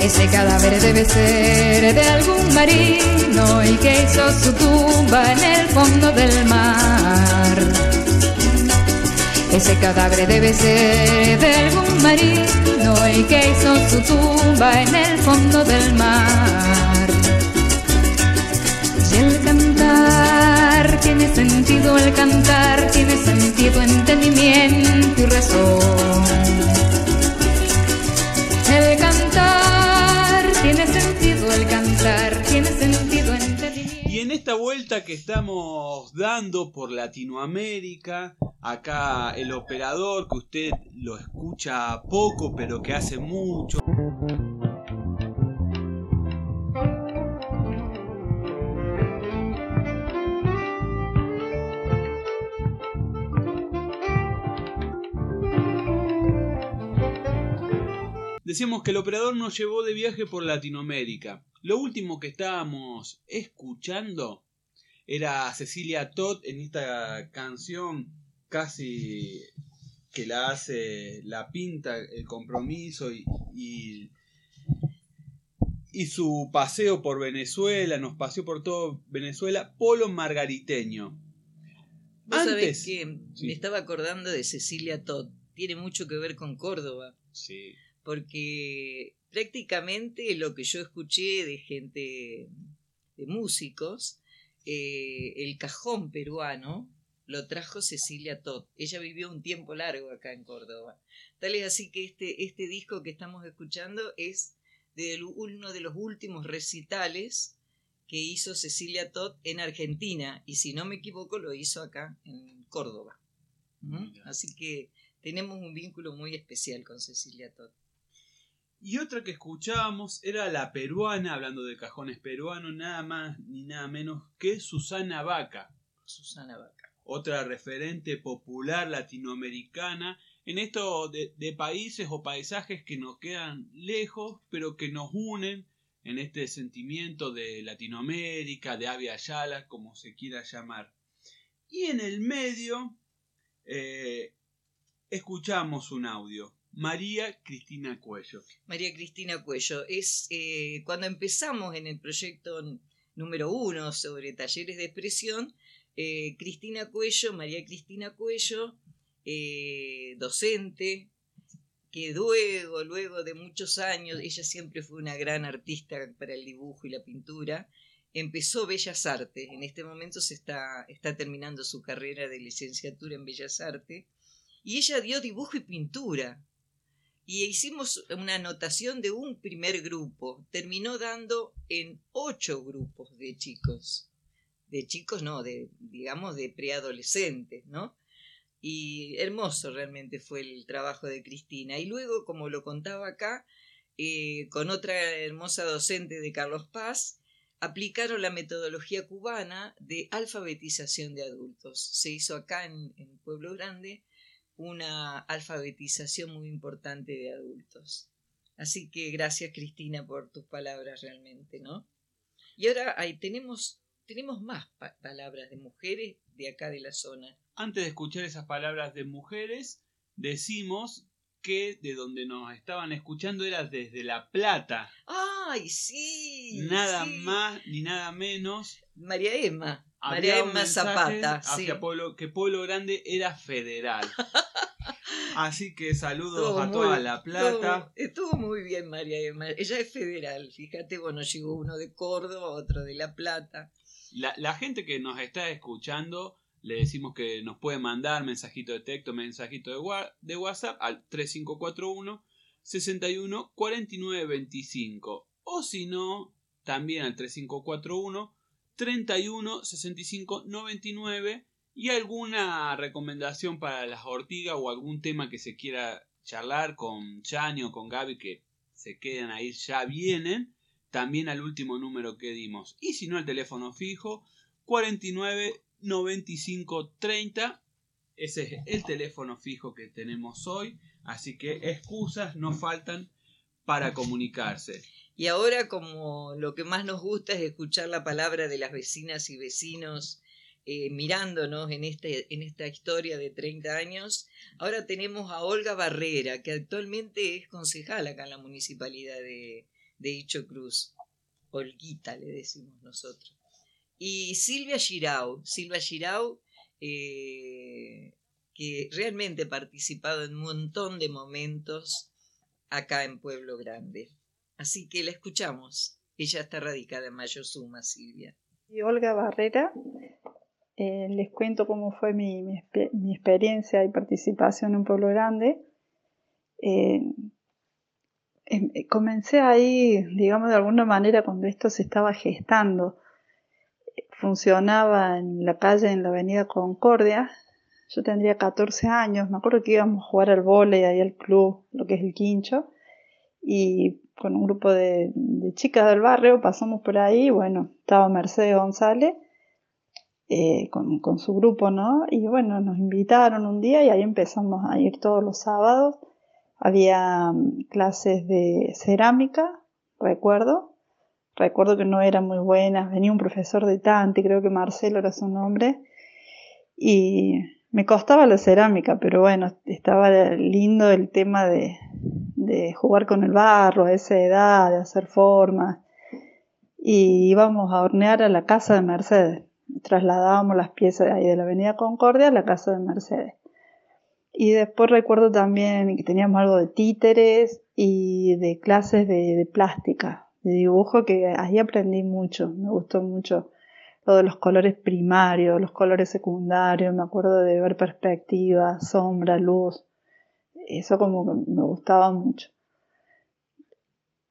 Speaker 13: Ese cadáver debe ser de algún marino y que hizo su tumba en el fondo del mar. Ese cadáver debe ser de algún marino y que hizo su tumba en el fondo del mar. Tiene sentido, el cantar tiene sentido, entendimiento y razón. El cantar tiene sentido, el cantar tiene sentido, entendimiento.
Speaker 1: Y en esta vuelta que estamos dando por Latinoamérica, acá el operador que usted lo escucha poco pero que hace mucho. Decíamos que el operador nos llevó de viaje por Latinoamérica. Lo último que estábamos escuchando era Cecilia Todd en esta canción casi que la hace, la pinta el compromiso y, y, y su paseo por Venezuela, nos paseó por todo Venezuela, Polo Margariteño.
Speaker 2: Vos sabés que
Speaker 1: Sí.
Speaker 2: me estaba acordando de Cecilia Todd. Tiene mucho que ver con Córdoba.
Speaker 1: Sí.
Speaker 2: Porque prácticamente lo que yo escuché de gente, de músicos, eh, el cajón peruano lo trajo Cecilia Todd. Ella vivió un tiempo largo acá en Córdoba. Tal es así que este, este disco que estamos escuchando es de uno de los últimos recitales que hizo Cecilia Todd en Argentina. Y si no me equivoco, lo hizo acá en Córdoba. ¿Mm? Así que tenemos un vínculo muy especial con Cecilia Todd.
Speaker 1: Y otra que escuchábamos era la peruana, hablando de cajones peruanos, nada más ni nada menos que Susana Vaca.
Speaker 2: Susana Vaca.
Speaker 1: Otra referente popular latinoamericana en esto de, de países o paisajes que nos quedan lejos, pero que nos unen en este sentimiento de Latinoamérica, de Avia Yala, como se quiera llamar. Y en el medio eh, escuchamos un audio. María Cristina Cuello.
Speaker 2: María Cristina Cuello. Es eh, cuando empezamos en el proyecto número uno sobre talleres de expresión, eh, Cristina Cuello, María Cristina Cuello, eh, docente, que luego, luego de muchos años, ella siempre fue una gran artista para el dibujo y la pintura, empezó Bellas Artes. En este momento se está, está terminando su carrera de licenciatura en Bellas Artes. Y ella dio dibujo y pintura. Y hicimos una anotación de un primer grupo. Terminó dando en ocho grupos de chicos. De chicos, no, de, digamos, de preadolescentes, ¿no? Y hermoso realmente fue el trabajo de Cristina. Y luego, como lo contaba acá, eh, con otra hermosa docente de Carlos Paz, aplicaron la metodología cubana de alfabetización de adultos. Se hizo acá en, Pueblo Grande una alfabetización muy importante de adultos. Así que gracias Cristina por tus palabras realmente, ¿no? Y ahora ahí tenemos, tenemos más palabras de mujeres de acá de la zona.
Speaker 1: Antes de escuchar esas palabras de mujeres, decimos que de donde nos estaban escuchando era desde La Plata.
Speaker 2: ¡Ay, sí!
Speaker 1: Nada más ni nada menos.
Speaker 2: María Emma. María Emma Zapata.
Speaker 1: Hacia Pueblo, que Pueblo Grande era federal. <laughs> Así que saludos a toda La Plata.
Speaker 2: Estuvo, muy bien María Emma. Ella es federal. Fíjate, bueno, llegó uno de Córdoba, otro de La Plata.
Speaker 1: La, la gente que nos está escuchando le decimos que nos puede mandar mensajito de texto, mensajito de, WhatsApp al 3541 61 49 25 o si no, también al 3541 31 65 99 y alguna recomendación para las ortigas o algún tema que se quiera charlar con Chani o con Gaby que se quedan ahí, ya vienen, también al último número que dimos. Y si no, el teléfono fijo 49 9530. Ese es el teléfono fijo que tenemos hoy. Así que excusas no faltan para comunicarse.
Speaker 2: Y ahora como lo que más nos gusta es escuchar la palabra de las vecinas y vecinos eh, mirándonos en, este, en esta historia de 30 años, ahora tenemos a Olga Barrera, que actualmente es concejal acá en la municipalidad de, de Hicho Cruz. Olguita le decimos nosotros. Y Silvia Girau, Silvia Girau, eh, que realmente ha participado en un montón de momentos acá en Pueblo Grande. Así que la escuchamos. Ella está radicada en Mayosuma, Silvia.
Speaker 14: Y Olga Barrera, eh, les cuento cómo fue mi, mi, experiencia y participación en Pueblo Grande. Eh, em, comencé ahí, digamos, de alguna manera cuando esto se estaba gestando funcionaba en la calle, en la avenida Concordia. Yo tendría 14 años, me acuerdo que íbamos a jugar al vóley ahí al club, lo que es el quincho, y con un grupo de, chicas del barrio pasamos por ahí, bueno, estaba Mercedes González eh, con, con, su grupo, ¿no? Y bueno, nos invitaron un día y ahí empezamos a ir todos los sábados. Había mm, clases de cerámica, recuerdo, recuerdo que no eran muy buenas, venía un profesor de Tante, creo que Marcelo era su nombre, y me costaba la cerámica, pero bueno, estaba lindo el tema de, de jugar con el barro a esa edad, de hacer formas, y íbamos a hornear a la casa de Mercedes, trasladábamos las piezas de ahí de la avenida Concordia a la casa de Mercedes. Y después recuerdo también que teníamos algo de títeres y de clases de, de plástica, de dibujo que ahí aprendí mucho, me gustó mucho lo de los colores primarios, los colores secundarios, me acuerdo de ver perspectiva, sombra, luz, eso como que me gustaba mucho.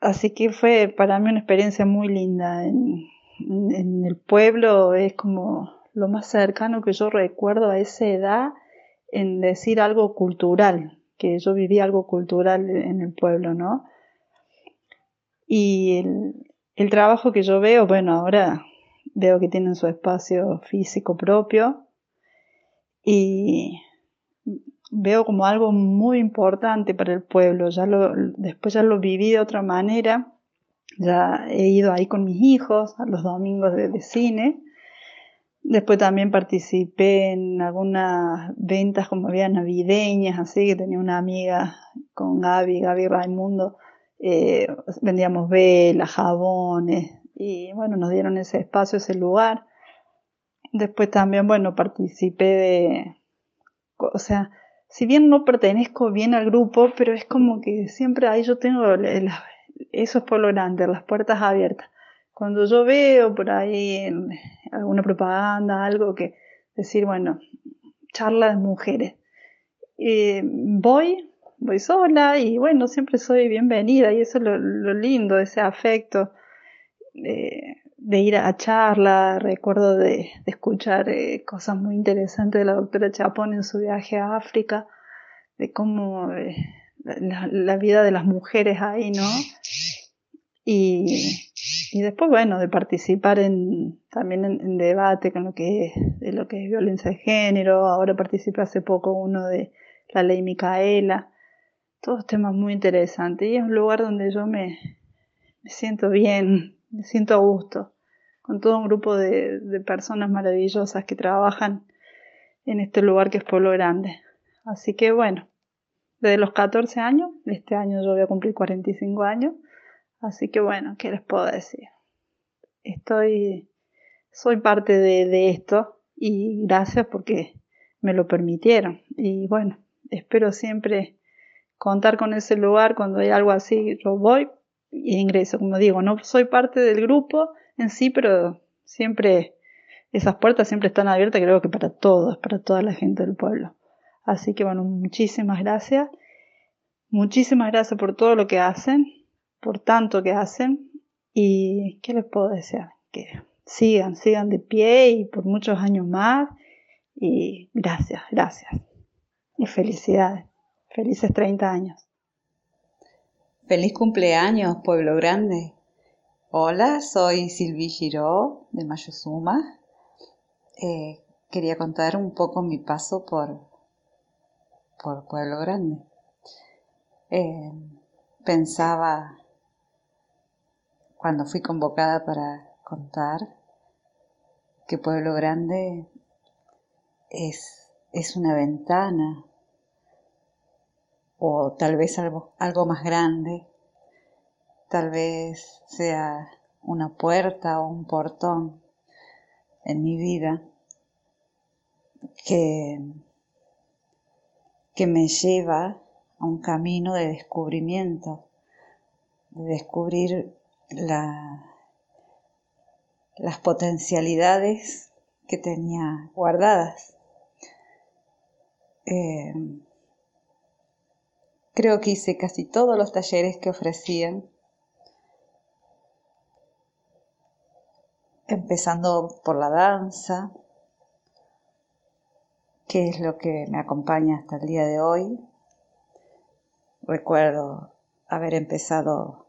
Speaker 14: Así que fue para mí una experiencia muy linda. En, el pueblo es como lo más cercano que yo recuerdo a esa edad en decir algo cultural, que yo viví algo cultural en el pueblo, ¿no? Y el, trabajo que yo veo, bueno, ahora veo que tienen su espacio físico propio y veo como algo muy importante para el pueblo. Ya después ya lo viví de otra manera. Ya he ido ahí con mis hijos a los domingos de, de cine. Después también participé en algunas ventas como había navideñas, así que tenía una amiga con Gaby, Gaby Raimundo, eh, vendíamos velas, jabones y bueno, nos dieron ese espacio, ese lugar. Después también, bueno, participé de, o sea, si bien no pertenezco bien al grupo, pero es como que siempre ahí yo tengo esos por lo grande, las puertas abiertas. Cuando yo veo por ahí alguna propaganda, algo que decir, bueno, charla de mujeres, eh, voy, voy sola y bueno, siempre soy bienvenida y eso es lo, lindo, ese afecto de, ir a charla, recuerdo de, escuchar eh, cosas muy interesantes de la doctora Chapón en su viaje a África, de cómo eh, la, vida de las mujeres ahí, ¿no? Y, después, bueno, de participar en, también en, debate con lo que es, de lo que es violencia de género, ahora participé hace poco uno de la ley Micaela, todos temas muy interesantes. Y es un lugar donde yo me, me siento bien, me siento a gusto, con todo un grupo de, personas maravillosas que trabajan en este lugar que es Pueblo Grande. Así que bueno, desde los 14 años, este año yo voy a cumplir 45 años, así que bueno, ¿qué les puedo decir? Estoy, soy parte de, de esto y gracias porque me lo permitieron. Y bueno, espero siempre contar con ese lugar cuando hay algo así, yo voy ingreso. Como digo, no soy parte del grupo en sí, pero siempre esas puertas siempre están abiertas, creo que para todos, para toda la gente del pueblo. Así que bueno, muchísimas gracias. Muchísimas gracias por todo lo que hacen, por tanto que hacen. Y ¿qué les puedo decir? Que sigan, sigan de pie y por muchos años más. Y gracias, gracias. Y felicidades. Felices 30 años.
Speaker 15: Feliz cumpleaños, Pueblo Grande. Hola, soy Silvi Giró de Mayuzuma. Eh, quería contar un poco mi paso por, por Pueblo Grande. Eh, pensaba, cuando fui convocada para contar, que Pueblo Grande es, es una ventana o tal vez algo, algo más grande, tal vez sea una puerta o un portón en mi vida que, que me lleva a un camino de descubrimiento, de descubrir la, las potencialidades que tenía guardadas. Eh, Creo que hice casi todos los talleres que ofrecían, empezando por la danza, que es lo que me acompaña hasta el día de hoy. Recuerdo haber empezado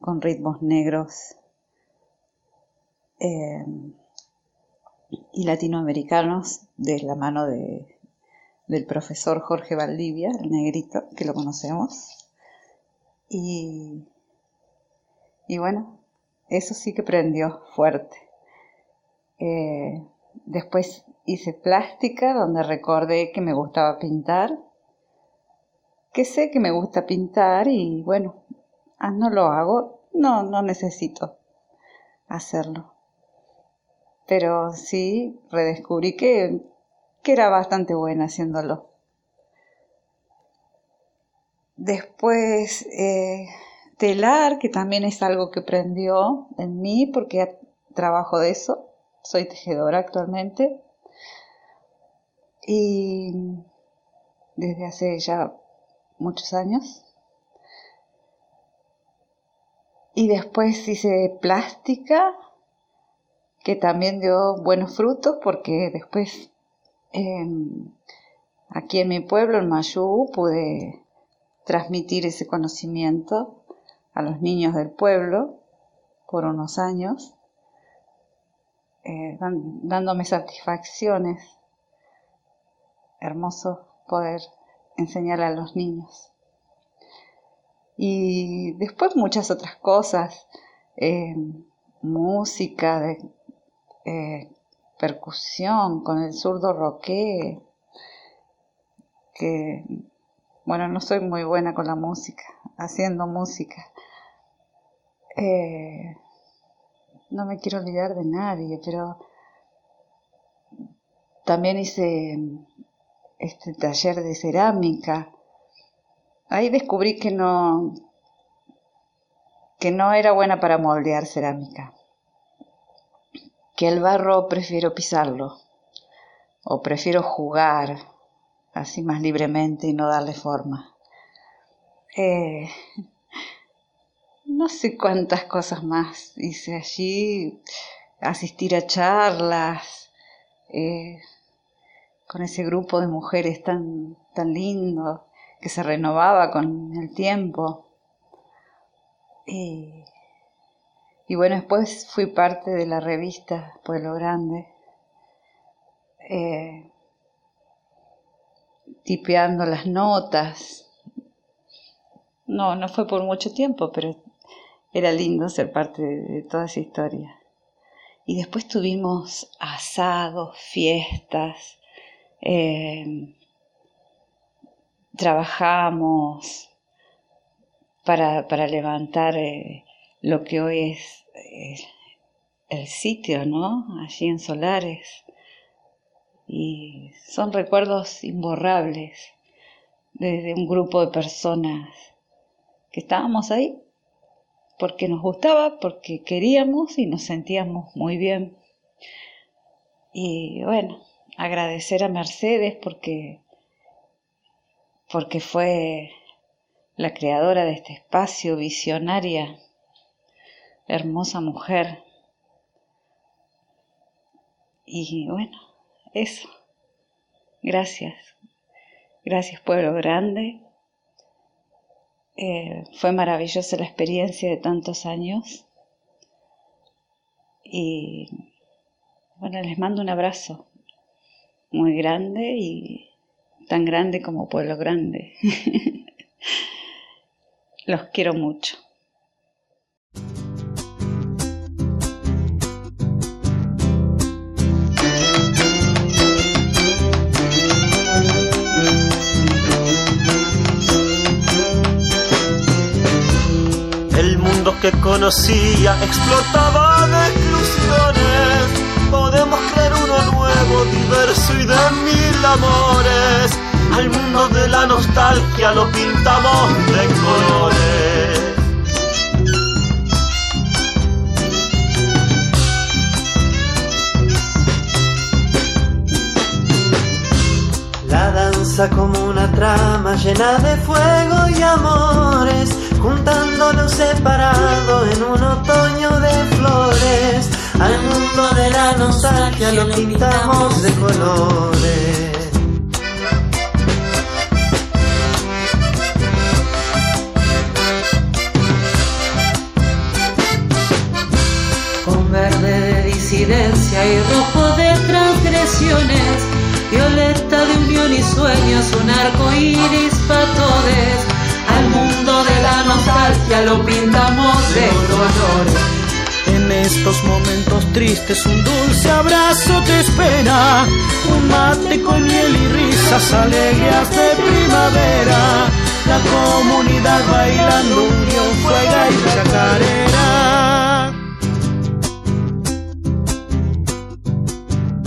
Speaker 15: con ritmos negros eh, y latinoamericanos de la mano de del profesor Jorge Valdivia, el negrito, que lo conocemos. Y, y bueno, eso sí que prendió fuerte. Eh, después hice plástica, donde recordé que me gustaba pintar, que sé que me gusta pintar y bueno, ah, no lo hago, no, no necesito hacerlo. Pero sí redescubrí que que era bastante buena haciéndolo. Después, eh, telar, que también es algo que prendió en mí porque trabajo de eso. Soy tejedora actualmente. Y desde hace ya muchos años. Y después hice plástica, que también dio buenos frutos porque después aquí en mi pueblo, en Mayú, pude transmitir ese conocimiento a los niños del pueblo por unos años, eh, dándome satisfacciones. Hermoso poder enseñar a los niños. Y después muchas otras cosas, eh, música, de, eh, percusión, con el zurdo roque, que, bueno, no soy muy buena con la música, haciendo música. Eh, no me quiero olvidar de nadie, pero también hice este taller de cerámica. Ahí descubrí que no que no era buena para moldear cerámica. Que el barro prefiero pisarlo o prefiero jugar así más libremente y no darle forma. Eh, no sé cuántas cosas más hice allí, asistir a charlas, eh, con ese grupo de mujeres tan, tan lindo que se renovaba con el tiempo. Y, bueno, después fui parte de la revista Pueblo Grande, eh, tipeando las notas. No, no fue por mucho tiempo, pero era lindo ser parte de toda esa historia. Y después tuvimos asados, fiestas, eh, trabajamos para, para levantar eh, lo que hoy es eh, el sitio, ¿no? Allí en Solares. Y son recuerdos imborrables de un grupo de personas que estábamos ahí porque nos gustaba, porque queríamos y nos sentíamos muy bien. Y bueno, agradecer a Mercedes porque, porque fue la creadora de este espacio, visionaria, hermosa mujer. Y bueno, eso. Gracias. Gracias pueblo grande. Eh, fue maravillosa la experiencia de tantos años. Y bueno, les mando un abrazo muy grande y tan grande como pueblo grande. <laughs> Los quiero mucho.
Speaker 16: Que conocía explotaba de exclusiones podemos crear uno nuevo, diverso y de mil amores. Al mundo de la nostalgia lo pintamos de colores. La danza como una trama llena de fuego y amores, juntando lo separado en un otoño de flores al mundo de la nostalgia lo pintamos de colores.
Speaker 17: Con verde de disidencia y rojo de transgresiones, violeta de unión y sueños, un arco iris para todos. De la nostalgia lo pintamos de colores.
Speaker 16: En estos momentos tristes un dulce abrazo te espera, un mate con miel y risas alegres de primavera, la comunidad bailando unión, fuega y chacarera.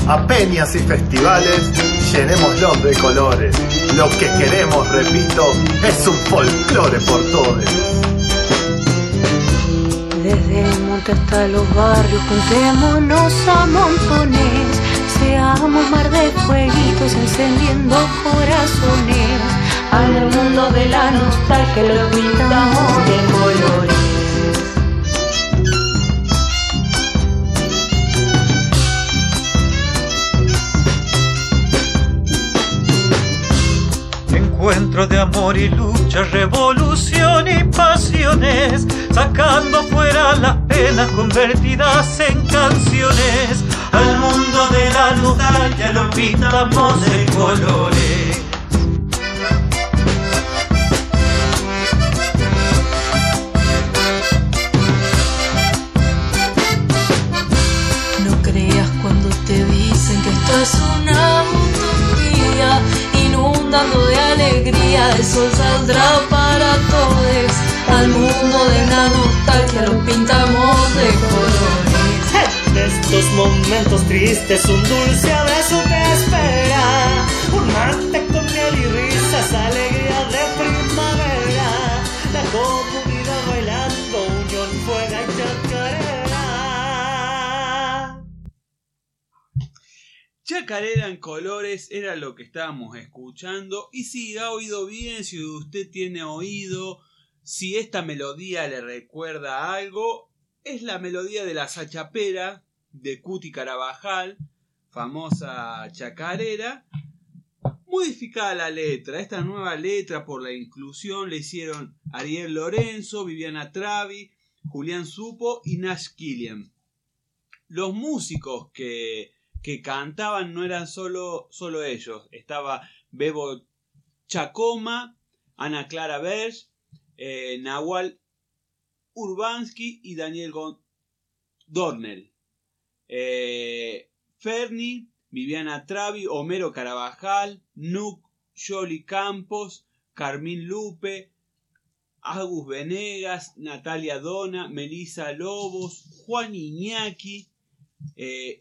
Speaker 18: A peñas y festivales, llenémoslos de colores. Lo que queremos, repito, es un folclore por todos.
Speaker 17: Desde el monte hasta los barrios, juntémonos a montones. Seamos mar de fueguitos encendiendo corazones. Al mundo de la nostalgia lo pintamos de colores.
Speaker 16: Encuentro de amor y lucha, revolución y pasiones, sacando fuera las penas convertidas en canciones. Al mundo de la nostalgia lo pintamos de colores.
Speaker 17: Mundo de la nostalgia lo pintamos de colores.
Speaker 9: esos momentos tristes un dulce abrazo te espera. Un mate con miel y risas, alegría de primavera. La comunidad bailando, unión, fuega y chacarera.
Speaker 1: Chacarera en colores era lo que estábamos escuchando. Y si ha oído bien, si usted tiene oído, si esta melodía le recuerda algo, es la melodía de la Sachapera de Cuti Carabajal, famosa chacarera. Modificada la letra, esta nueva letra por la inclusión le hicieron Ariel Lorenzo, Viviana Travi, Julián Supo y Nash Killian. Los músicos que, que cantaban no eran solo, solo ellos, estaba Bebo Chacoma, Ana Clara Berge, eh, Nahual Urbansky y Daniel Gon- Dornel. Eh, Ferni, Viviana Travi, Homero Carabajal, Nuc, Yoli Campos, Carmín Lupe, Agus Venegas, Natalia Dona, Melissa Lobos, Juan Iñaki, eh,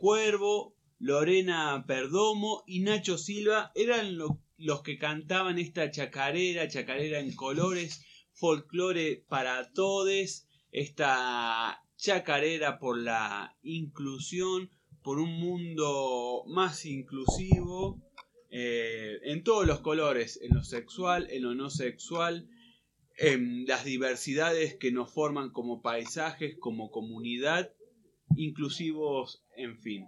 Speaker 1: Cuervo, Lorena Perdomo y Nacho Silva eran lo- los que cantaban esta chacarera, chacarera en colores, folclore para todes, esta chacarera por la inclusión, por un mundo más inclusivo, eh, en todos los colores, en lo sexual, en lo no sexual, en las diversidades que nos forman como paisajes, como comunidad, inclusivos, en fin.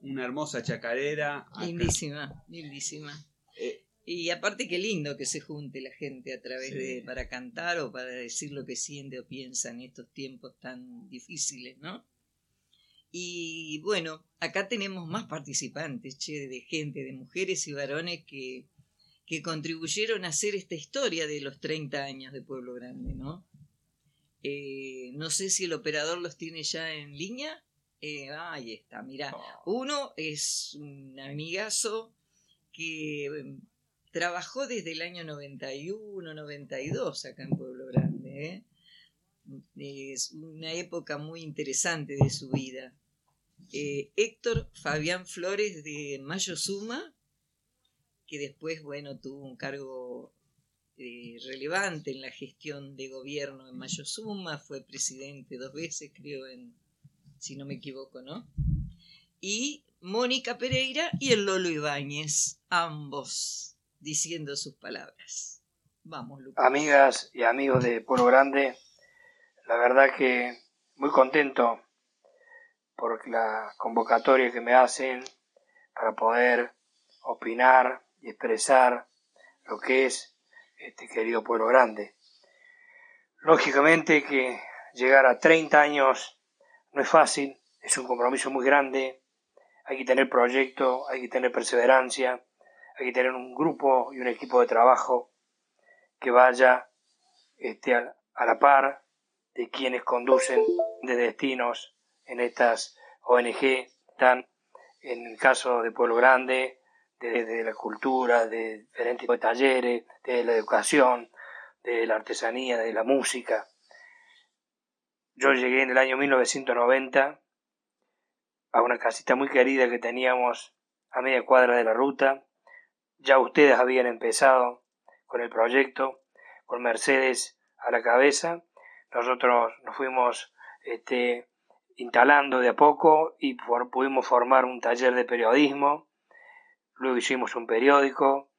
Speaker 1: Una hermosa chacarera.
Speaker 2: Lindísima, lindísima. Y aparte qué lindo que se junte la gente a través
Speaker 1: Sí.
Speaker 2: de para cantar o para decir lo que siente o piensa en estos tiempos tan difíciles, ¿no? Y bueno, acá tenemos más participantes, che, de gente, de mujeres y varones que, que contribuyeron a hacer esta historia de los 30 años de Pueblo Grande, ¿no? Eh, no sé si el operador los tiene ya en línea. Eh, ahí está, mira. Uno es un amigazo que trabajó desde el año 91, 92 acá en Pueblo Grande. ¿eh? Es una época muy interesante de su vida. Eh, Héctor Fabián Flores de Mayo Suma, que después, bueno, tuvo un cargo eh, relevante en la gestión de gobierno en Mayo Suma, fue presidente dos veces, creo, en, si no me equivoco, ¿no? Y Mónica Pereira y el Lolo Ibáñez, ambos diciendo sus palabras. Vamos, Lucas.
Speaker 19: Amigas y amigos de Pueblo Grande, la verdad que muy contento por la convocatoria que me hacen para poder opinar y expresar lo que es este querido Pueblo Grande. Lógicamente que llegar a 30 años no es fácil, es un compromiso muy grande, hay que tener proyecto, hay que tener perseverancia, hay que tener un grupo y un equipo de trabajo que vaya este, a, la par de quienes conducen de destinos en estas ONG, están en el caso de Pueblo Grande, de, de la cultura, de diferentes de talleres, de la educación, de la artesanía, de la música. Yo llegué en el año 1990 a una casita muy querida que teníamos a media cuadra de la ruta. Ya ustedes habían empezado con el proyecto, con Mercedes a la cabeza. Nosotros nos fuimos este, instalando de a poco y por- pudimos formar un taller de periodismo. Luego hicimos un periódico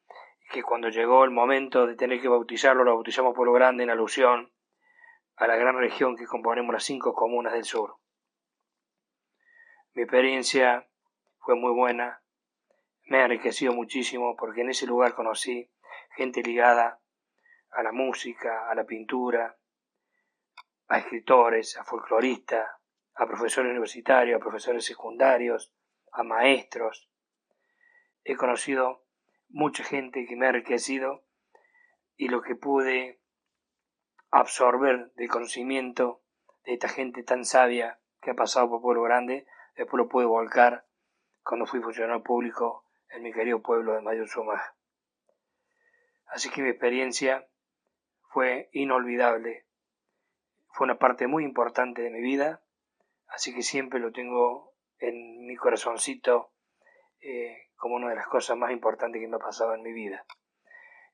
Speaker 19: que cuando llegó el momento de tener que bautizarlo, lo bautizamos Pueblo Grande en alusión a la gran región que componemos las cinco comunas del sur. Mi experiencia fue muy buena, me ha enriquecido muchísimo porque en ese lugar conocí gente ligada a la música, a la pintura, a escritores, a folcloristas, a profesores universitarios, a profesores secundarios, a maestros. He conocido mucha gente que me ha enriquecido y lo que pude absorber del conocimiento de esta gente tan sabia que ha pasado por Pueblo Grande, después lo pude volcar cuando fui funcionario público en mi querido pueblo de Mayor Suma. Así que mi experiencia fue inolvidable. Fue una parte muy importante de mi vida, así que siempre lo tengo en mi corazoncito eh, como una de las cosas más importantes que me ha pasado en mi vida.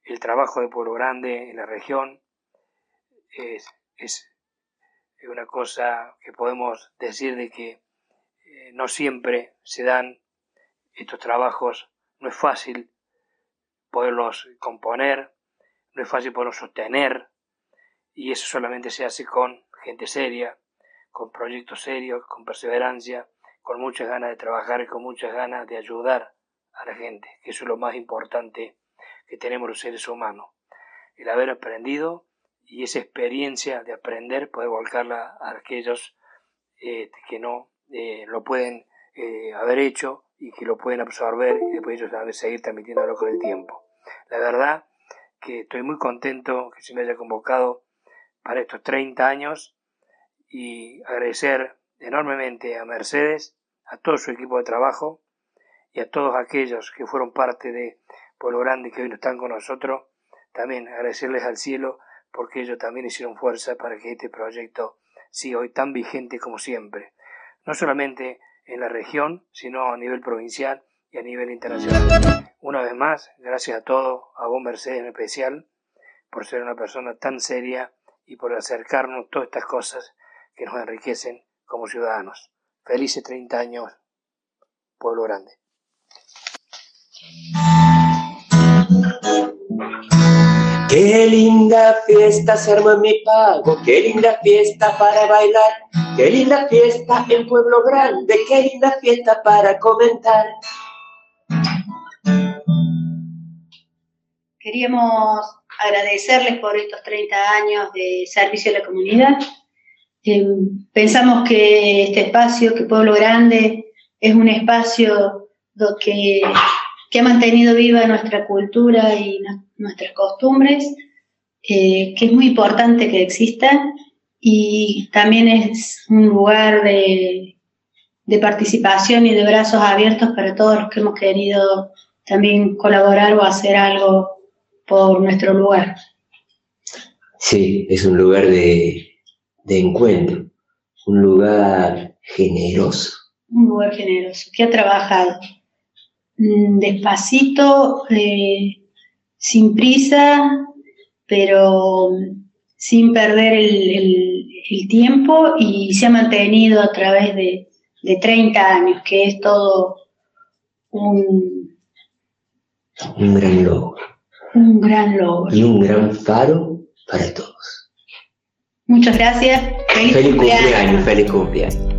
Speaker 19: El trabajo de Pueblo Grande en la región es, es una cosa que podemos decir de que eh, no siempre se dan estos trabajos, no es fácil poderlos componer, no es fácil poderlos sostener, y eso solamente se hace con gente seria, con proyectos serios, con perseverancia, con muchas ganas de trabajar y con muchas ganas de ayudar a la gente, que eso es lo más importante que tenemos los seres humanos. El haber aprendido y esa experiencia de aprender, poder volcarla a aquellos eh, que no eh, lo pueden eh, haber hecho y que lo pueden absorber y después ellos van a seguir transmitiéndolo con el tiempo. La verdad que estoy muy contento que se me haya convocado para estos 30 años y agradecer enormemente a Mercedes, a todo su equipo de trabajo y a todos aquellos que fueron parte de Pueblo Grande que hoy no están con nosotros. También agradecerles al cielo porque ellos también hicieron fuerza para que este proyecto siga hoy tan vigente como siempre no solamente en la región, sino a nivel provincial y a nivel internacional. Una vez más, gracias a todos, a vos Mercedes en especial, por ser una persona tan seria y por acercarnos todas estas cosas que nos enriquecen como ciudadanos. Felices 30 años, Pueblo Grande.
Speaker 20: Qué linda fiesta se armó en mi pago, qué linda fiesta para bailar, qué linda fiesta en Pueblo Grande, qué linda fiesta para comentar.
Speaker 21: Queríamos agradecerles por estos 30 años de servicio a la comunidad. Eh, pensamos que este espacio, que Pueblo Grande, es un espacio que que ha mantenido viva nuestra cultura y nuestras costumbres, eh, que es muy importante que exista y también es un lugar de, participación y de brazos abiertos para todos los que hemos querido también colaborar o hacer algo por nuestro lugar.
Speaker 20: Sí, es un lugar de, de encuentro, un lugar generoso.
Speaker 21: Un lugar generoso, que ha trabajado despacito, eh, sin prisa, pero sin perder el, tiempo y se ha mantenido a través de, de 30 años, que es todo un,
Speaker 20: un gran logro.
Speaker 21: Un gran logro.
Speaker 20: Y un gran faro para todos.
Speaker 21: Muchas gracias.
Speaker 20: Feliz, cumpleaños. Feliz cumpleaños.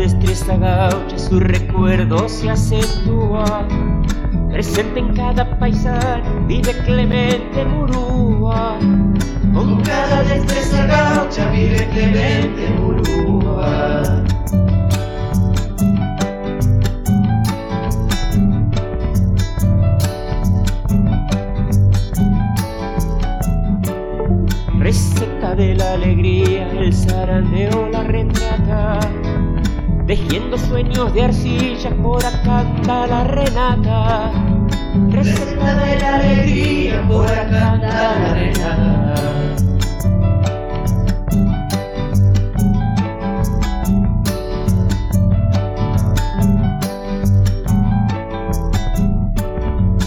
Speaker 22: Destreza gaucha su recuerdo se acentúa. Presente en cada paisano vive Clemente Murúa.
Speaker 23: Con cada destreza gaucha vive Clemente Murúa.
Speaker 22: Receta de la alegría, el zarandeo la retrata tejiendo sueños de arcilla por acá anda la Renata.
Speaker 23: Receta de la alegría, por acá anda la Renata.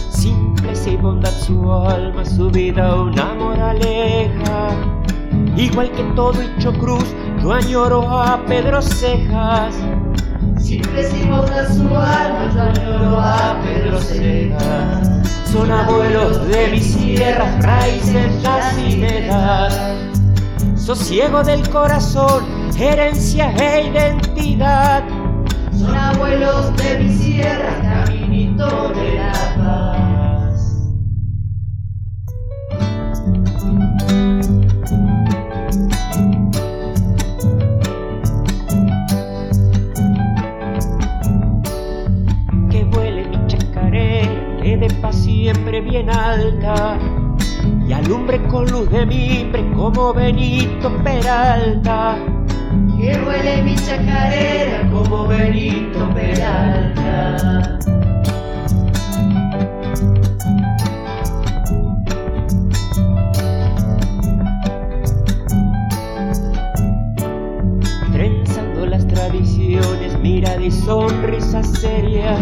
Speaker 22: Simple y bondad su alma, su vida una moraleja. Igual que todo hecho cruz, yo añoro a Pedro Cejas
Speaker 23: Siempre a su alma, yo añoro a Pedro Cejas.
Speaker 22: Son abuelos de mis tierras, raíces, la Sosiego del corazón, herencia e identidad.
Speaker 23: Son abuelos de mis tierras, caminito de la paz.
Speaker 22: bien alta y alumbre con luz de mimbre como Benito Peralta.
Speaker 23: Que huele mi chacarera como Benito Peralta.
Speaker 22: Trenzando las tradiciones, mirada y sonrisa seria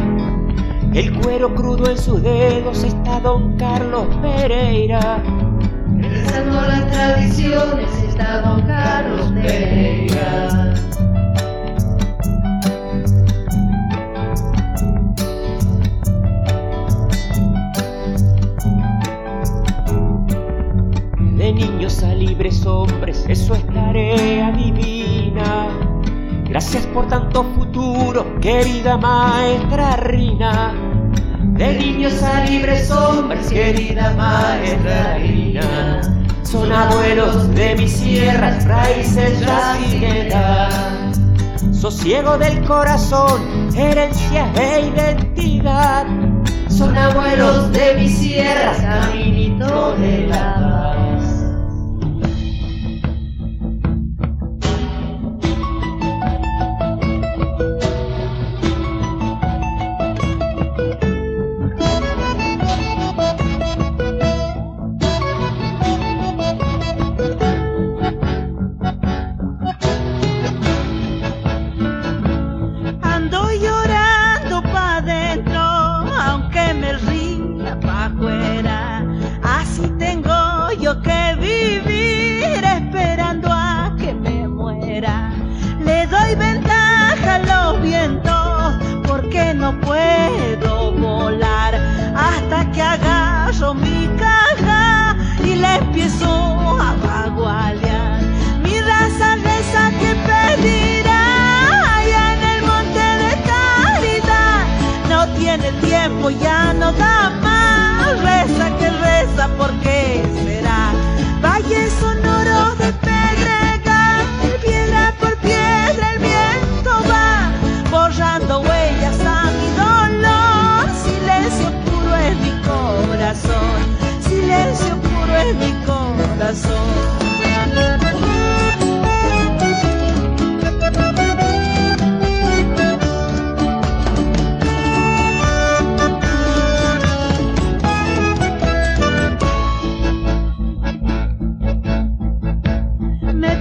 Speaker 22: pero crudo en sus dedos está don Carlos Pereira.
Speaker 11: Rezando las tradiciones está don Carlos Pereira.
Speaker 22: De niños a libres hombres, eso es tarea divina. Gracias por tanto futuro, querida maestra Rina. De niños a libres hombres, querida maestra Rina. Son abuelos de mis sierras, raíces rasineras. Sosiego del corazón, herencia e identidad. Son abuelos de mis sierras, caminito de la
Speaker 24: los vientos porque no puedo volar hasta que agarro mi caja y le empiezo a vagualear. Mi raza reza que pedirá allá en el monte de caridad. No tiene tiempo, ya no da más. Reza que reza, ¿por qué será? Valles sonoros de pedregal, corazón.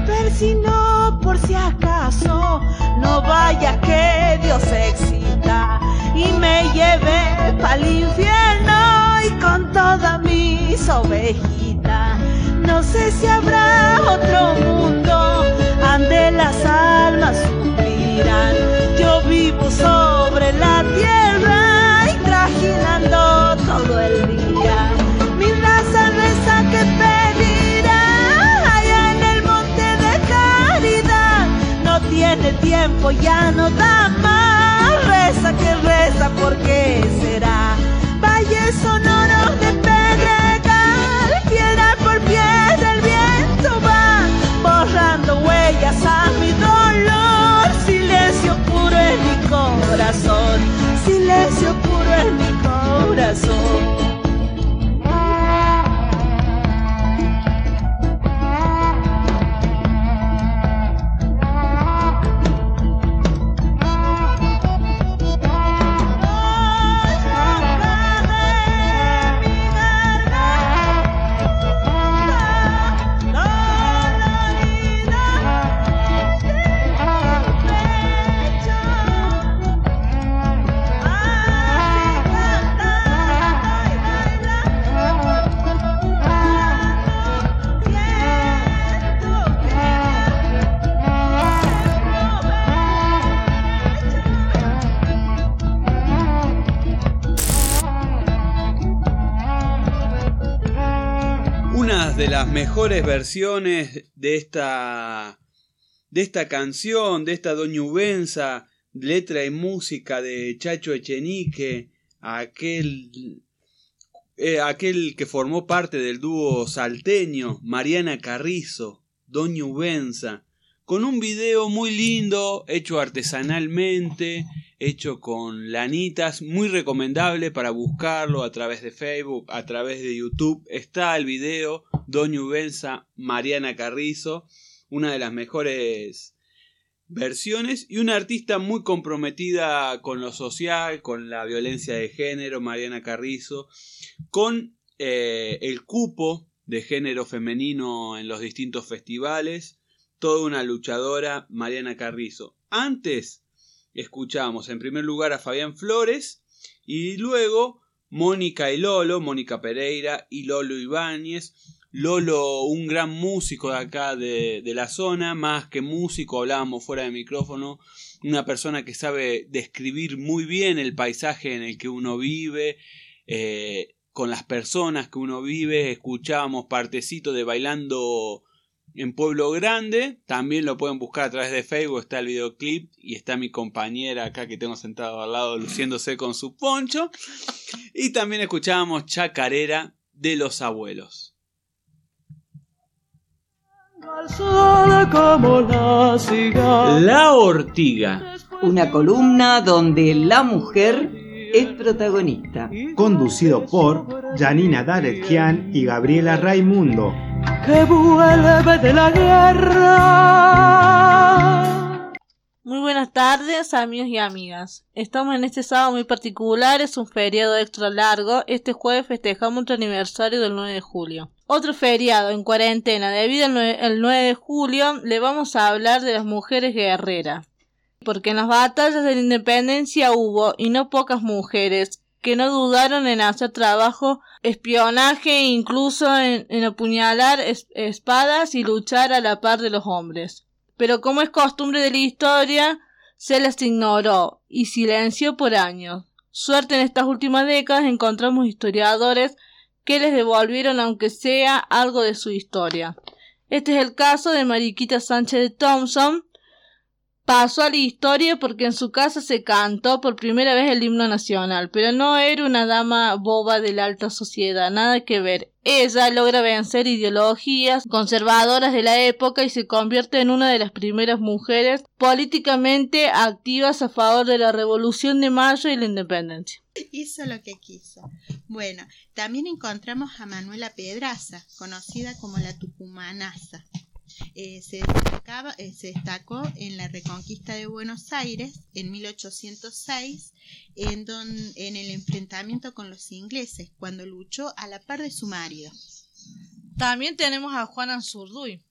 Speaker 24: Persino por si acaso no vaya que Dios excita y me lleve pa'l infierno y con todas mis ovejitas. Sé si habrá otro mundo ande las almas suspirán. Yo vivo sobre la tierra y trajinando todo el día. Mi raza reza que pedirá allá en el monte de caridad. No tiene tiempo, ya no da más. Reza que reza, ¿por qué será? Huellas a mi dolor. Silencio puro en mi corazón, silencio puro en mi corazón.
Speaker 1: Versiones de esta de esta canción, de esta Doña Ubenza, letra y música de Chacho Echenique, aquel eh, aquel que formó parte del dúo salteño, Mariana Carrizo, Doña Ubenza, con un video muy lindo, hecho artesanalmente, hecho con lanitas, muy recomendable para buscarlo a través de Facebook, a través de YouTube. Está el video, Doña Ubenza, Mariana Carrizo, una de las mejores versiones y una artista muy comprometida con lo social, con la violencia de género, Mariana Carrizo, con eh, el cupo de género femenino en los distintos festivales, toda una luchadora, Mariana Carrizo. Antes escuchamos en primer lugar a Fabián Flores Y luego Mónica y Lolo, Mónica Pereira y Lolo Ibáñez. Lolo, un gran músico de acá de, de la zona, más que músico, hablábamos fuera de micrófono, una persona que sabe describir muy bien el paisaje en el que uno vive, eh, con las personas que uno vive, escuchábamos partecitos de bailando en Pueblo Grande, también lo pueden buscar a través de Facebook, está el videoclip y está mi compañera acá que tengo sentado al lado luciéndose con su poncho. Y también escuchábamos Chacarera de los abuelos. La ortiga.
Speaker 2: Una columna donde la mujer es protagonista.
Speaker 25: Conducido por Janina Daretkian y Gabriela Raimundo.
Speaker 24: Que vuelve de la guerra.
Speaker 26: Muy buenas tardes, amigos y amigas. Estamos en este sábado muy particular, es un feriado extra largo. Este jueves festejamos otro aniversario del 9 de julio. Otro feriado en cuarentena debido al 9, al 9 de julio le vamos a hablar de las mujeres guerreras. Porque en las batallas de la independencia hubo, y no pocas mujeres, que no dudaron en hacer trabajo, espionaje e incluso en, apuñalar es- espadas y luchar a la par de los hombres. Pero como es costumbre de la historia, se las ignoró y silenció por años. Suerte en estas últimas décadas encontramos historiadores que les devolvieron aunque sea algo de su historia. Este es el caso de Mariquita Sánchez de Thompson. Pasó a la historia porque en su casa se cantó por primera vez el himno nacional, pero no era una dama boba de la alta sociedad, nada que ver. Ella logra vencer ideologías conservadoras de la época y se convierte en una de las primeras mujeres políticamente activas a favor de la Revolución de Mayo y la independencia.
Speaker 27: Hizo lo que quiso. Bueno, también encontramos a Manuela Pedraza, conocida como la Tucumanaza. Eh, se, destacaba- eh, se destacó en la reconquista de Buenos Aires en 1806, en, don- en el enfrentamiento con los ingleses, cuando luchó a la par de su marido.
Speaker 26: También tenemos a Juana Anzurduy,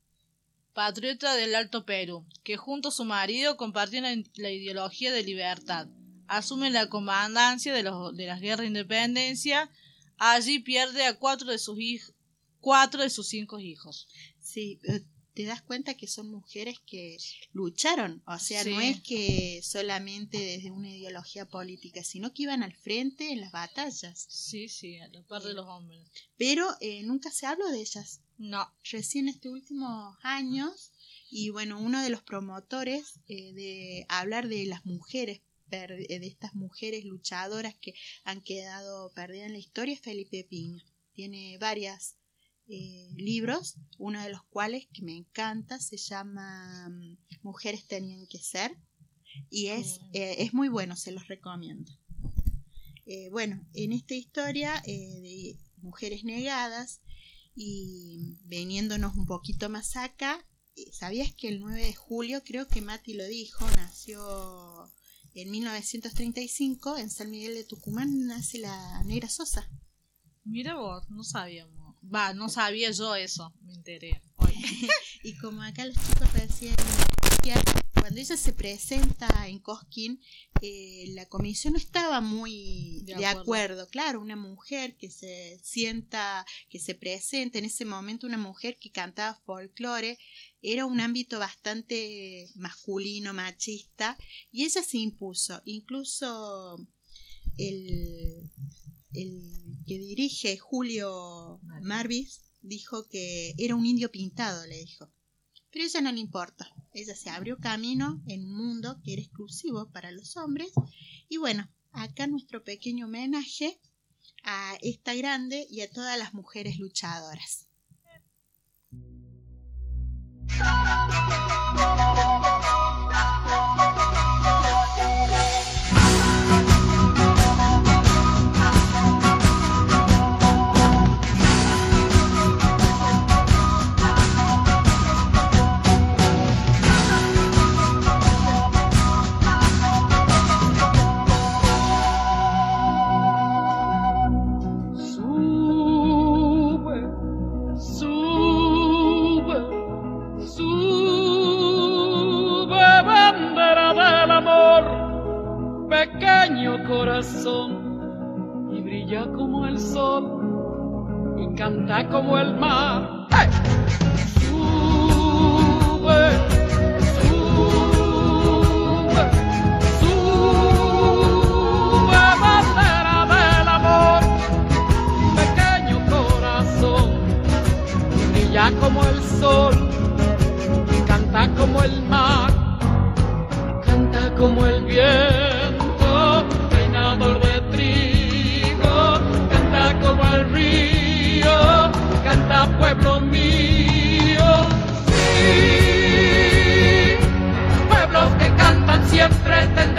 Speaker 26: patriota del Alto Perú, que junto a su marido compartían la, la ideología de libertad. Asume la comandancia de, los, de las guerras de independencia. Allí pierde a cuatro de sus hij- cuatro de sus cinco hijos.
Speaker 27: Sí, eh, te das cuenta que son mujeres que lucharon, o sea, no es que solamente desde una ideología política, sino que iban al frente en las batallas.
Speaker 26: Sí, sí, a la par de los hombres.
Speaker 27: Pero eh, nunca se habló de ellas.
Speaker 26: No.
Speaker 27: Recién estos últimos años, y bueno, uno de los promotores eh, de hablar de las mujeres, eh, de estas mujeres luchadoras que han quedado perdidas en la historia es Felipe Piña. Tiene varias eh, libros, uno de los cuales que me encanta se llama mm, Mujeres tenían que ser y es, eh, es muy bueno, se los recomiendo. Eh, bueno, en esta historia de mujeres negadas y veniéndonos un poquito más acá, ¿sabías que el 9 de julio, creo que Mati lo dijo, nació en 1935 en San Miguel de Tucumán, nace la Negra Sosa?
Speaker 26: Mira vos, no sabíamos. Va, no sabía yo eso, me enteré. <laughs>
Speaker 27: y como acá los chicos recién decían, cuando ella se presenta en Cosquín, eh, la comisión no estaba muy
Speaker 26: De
Speaker 27: de,
Speaker 26: acuerdo.
Speaker 27: acuerdo. Claro, una mujer que se sienta, que se presenta en ese momento, una mujer que cantaba folclore, era un ámbito bastante masculino, machista, y ella se impuso. Incluso el, el que dirige Julio Marvis dijo que era un indio pintado, le dijo. Pero ella no le importa. Ella se abrió camino en un mundo que era exclusivo para los hombres. Y bueno, acá nuestro pequeño homenaje a esta grande y a todas las mujeres luchadoras.
Speaker 6: Canta como el mar. Sube, sube, sube, bandera del amor, pequeño corazón, brilla como el sol, canta como el mar, canta como el viento, siempre tendrán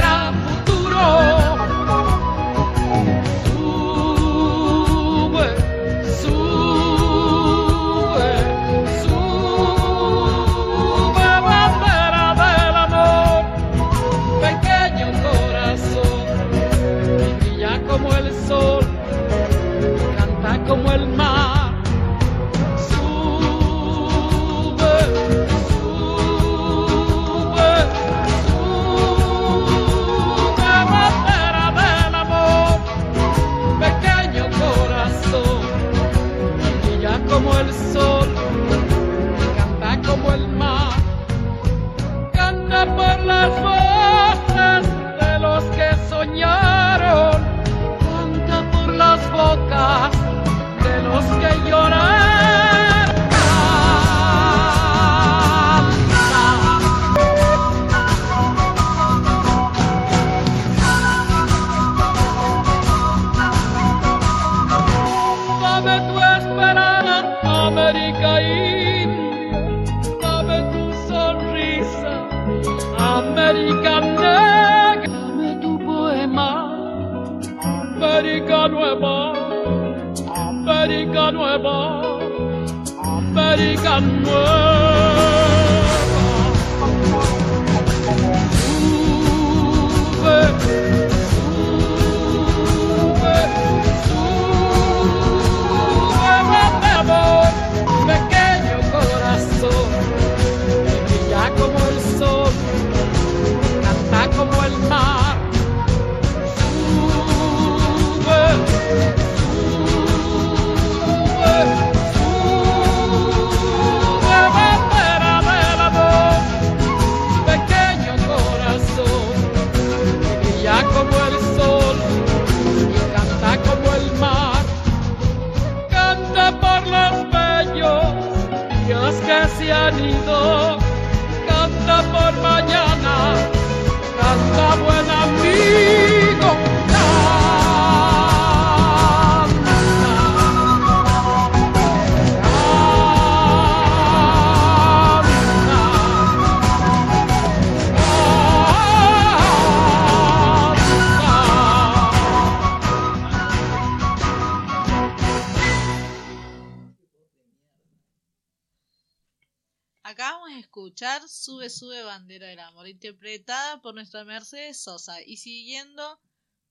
Speaker 6: Sube, sube, bandera del amor,
Speaker 26: interpretada por nuestra Mercedes Sosa. Y siguiendo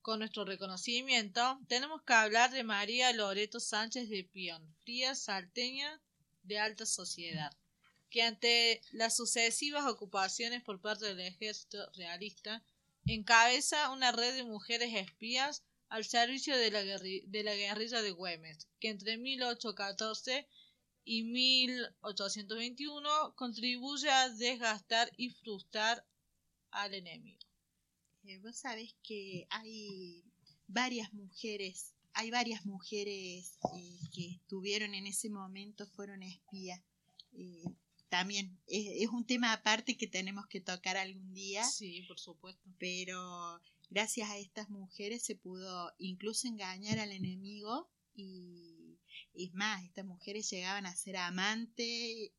Speaker 26: con nuestro reconocimiento, tenemos que hablar de María Loreto Sánchez de Pion, fría salteña de alta sociedad, que ante las sucesivas ocupaciones por parte del ejército realista, encabeza una red de mujeres espías al servicio de la, de la guerrilla de Güemes, que entre 1814 y 1821 contribuye a desgastar y frustrar al enemigo.
Speaker 27: Eh, vos sabés que hay varias mujeres, hay varias mujeres eh, que estuvieron en ese momento, fueron espías. Eh, también es, es un tema aparte que tenemos que tocar algún día.
Speaker 26: Sí, por supuesto.
Speaker 27: Pero gracias a estas mujeres se pudo incluso engañar al enemigo y es más, estas mujeres llegaban a ser amantes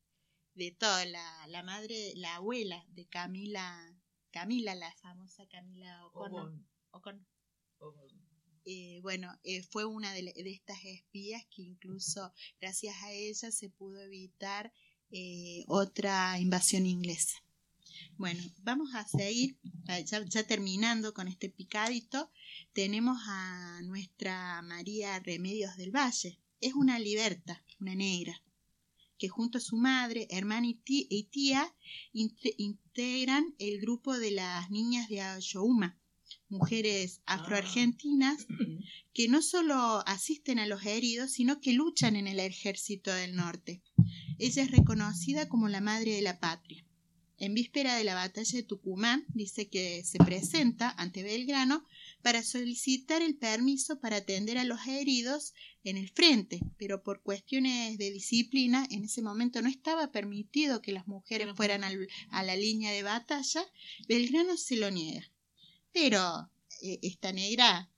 Speaker 27: de todo. La, la madre, la abuela de Camila, Camila, la famosa Camila O'Connor. O'Connor. Eh, bueno, eh, fue una de, de estas espías que incluso gracias a ella se pudo evitar eh, otra invasión inglesa. Bueno, vamos a seguir, ya, ya terminando con este picadito, tenemos a nuestra María Remedios del Valle. Es una liberta, una negra, que junto a su madre, hermana y tí- y tía inte- integran el grupo de las niñas de Ayohuma. mujeres afroargentinas <clears throat> que no solo asisten a los heridos, sino que luchan en el ejército del norte. Ella es reconocida como la madre de la patria. En víspera de la batalla de Tucumán, dice que se presenta ante Belgrano para solicitar el permiso para atender a los heridos en el frente, pero por cuestiones de disciplina en ese momento no estaba permitido que las mujeres fueran al- a la línea de batalla, Belgrano se lo niega. Pero eh, esta negra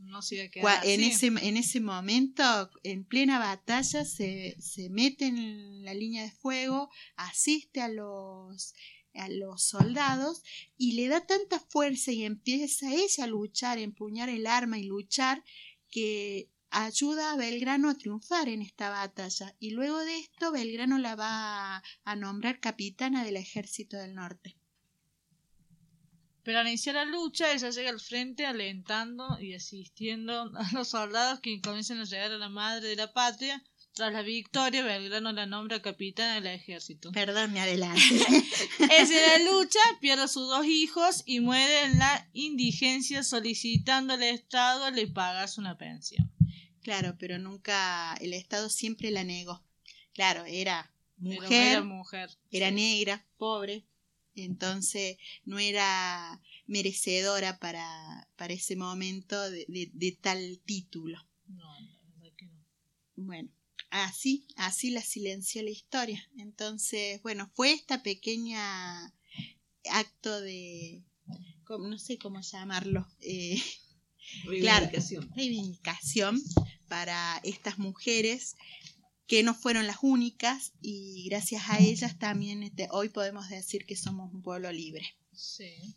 Speaker 26: No se iba a
Speaker 27: Cua-
Speaker 26: quedar
Speaker 27: en,
Speaker 26: así.
Speaker 27: ese, en ese momento, en plena batalla, se, se mete en la línea de fuego, asiste a los, a los soldados y le da tanta fuerza y empieza ella a luchar, a empuñar el arma y luchar, que ayuda a Belgrano a triunfar en esta batalla. Y luego de esto, Belgrano la va a, nombrar capitana del ejército del norte.
Speaker 26: Pero al iniciar la lucha, ella llega al frente alentando y asistiendo a los soldados que comienzan a llegar a la madre de la patria. Tras la victoria, Belgrano la nombra capitana del ejército.
Speaker 27: Perdón, me adelanto. <laughs>
Speaker 26: Es en la <laughs> lucha, pierde a sus dos hijos y muere en la indigencia solicitando al Estado le pagas una pensión.
Speaker 27: Claro, pero nunca, el Estado siempre la negó. Claro, era mujer,
Speaker 26: era mujer,
Speaker 27: era
Speaker 26: sí.
Speaker 27: negra, pobre, entonces no era merecedora para, para ese momento de, de- de tal título.
Speaker 26: No, la verdad que no.
Speaker 27: Bueno, así, así la silenció la historia. Entonces, bueno, fue esta pequeña acto de, no sé cómo llamarlo, eh, <laughs> claro,
Speaker 2: Reivindicación.
Speaker 27: reivindicación para estas mujeres que no fueron las únicas y gracias a ellas también este, hoy podemos decir que somos un pueblo libre.
Speaker 26: Sí.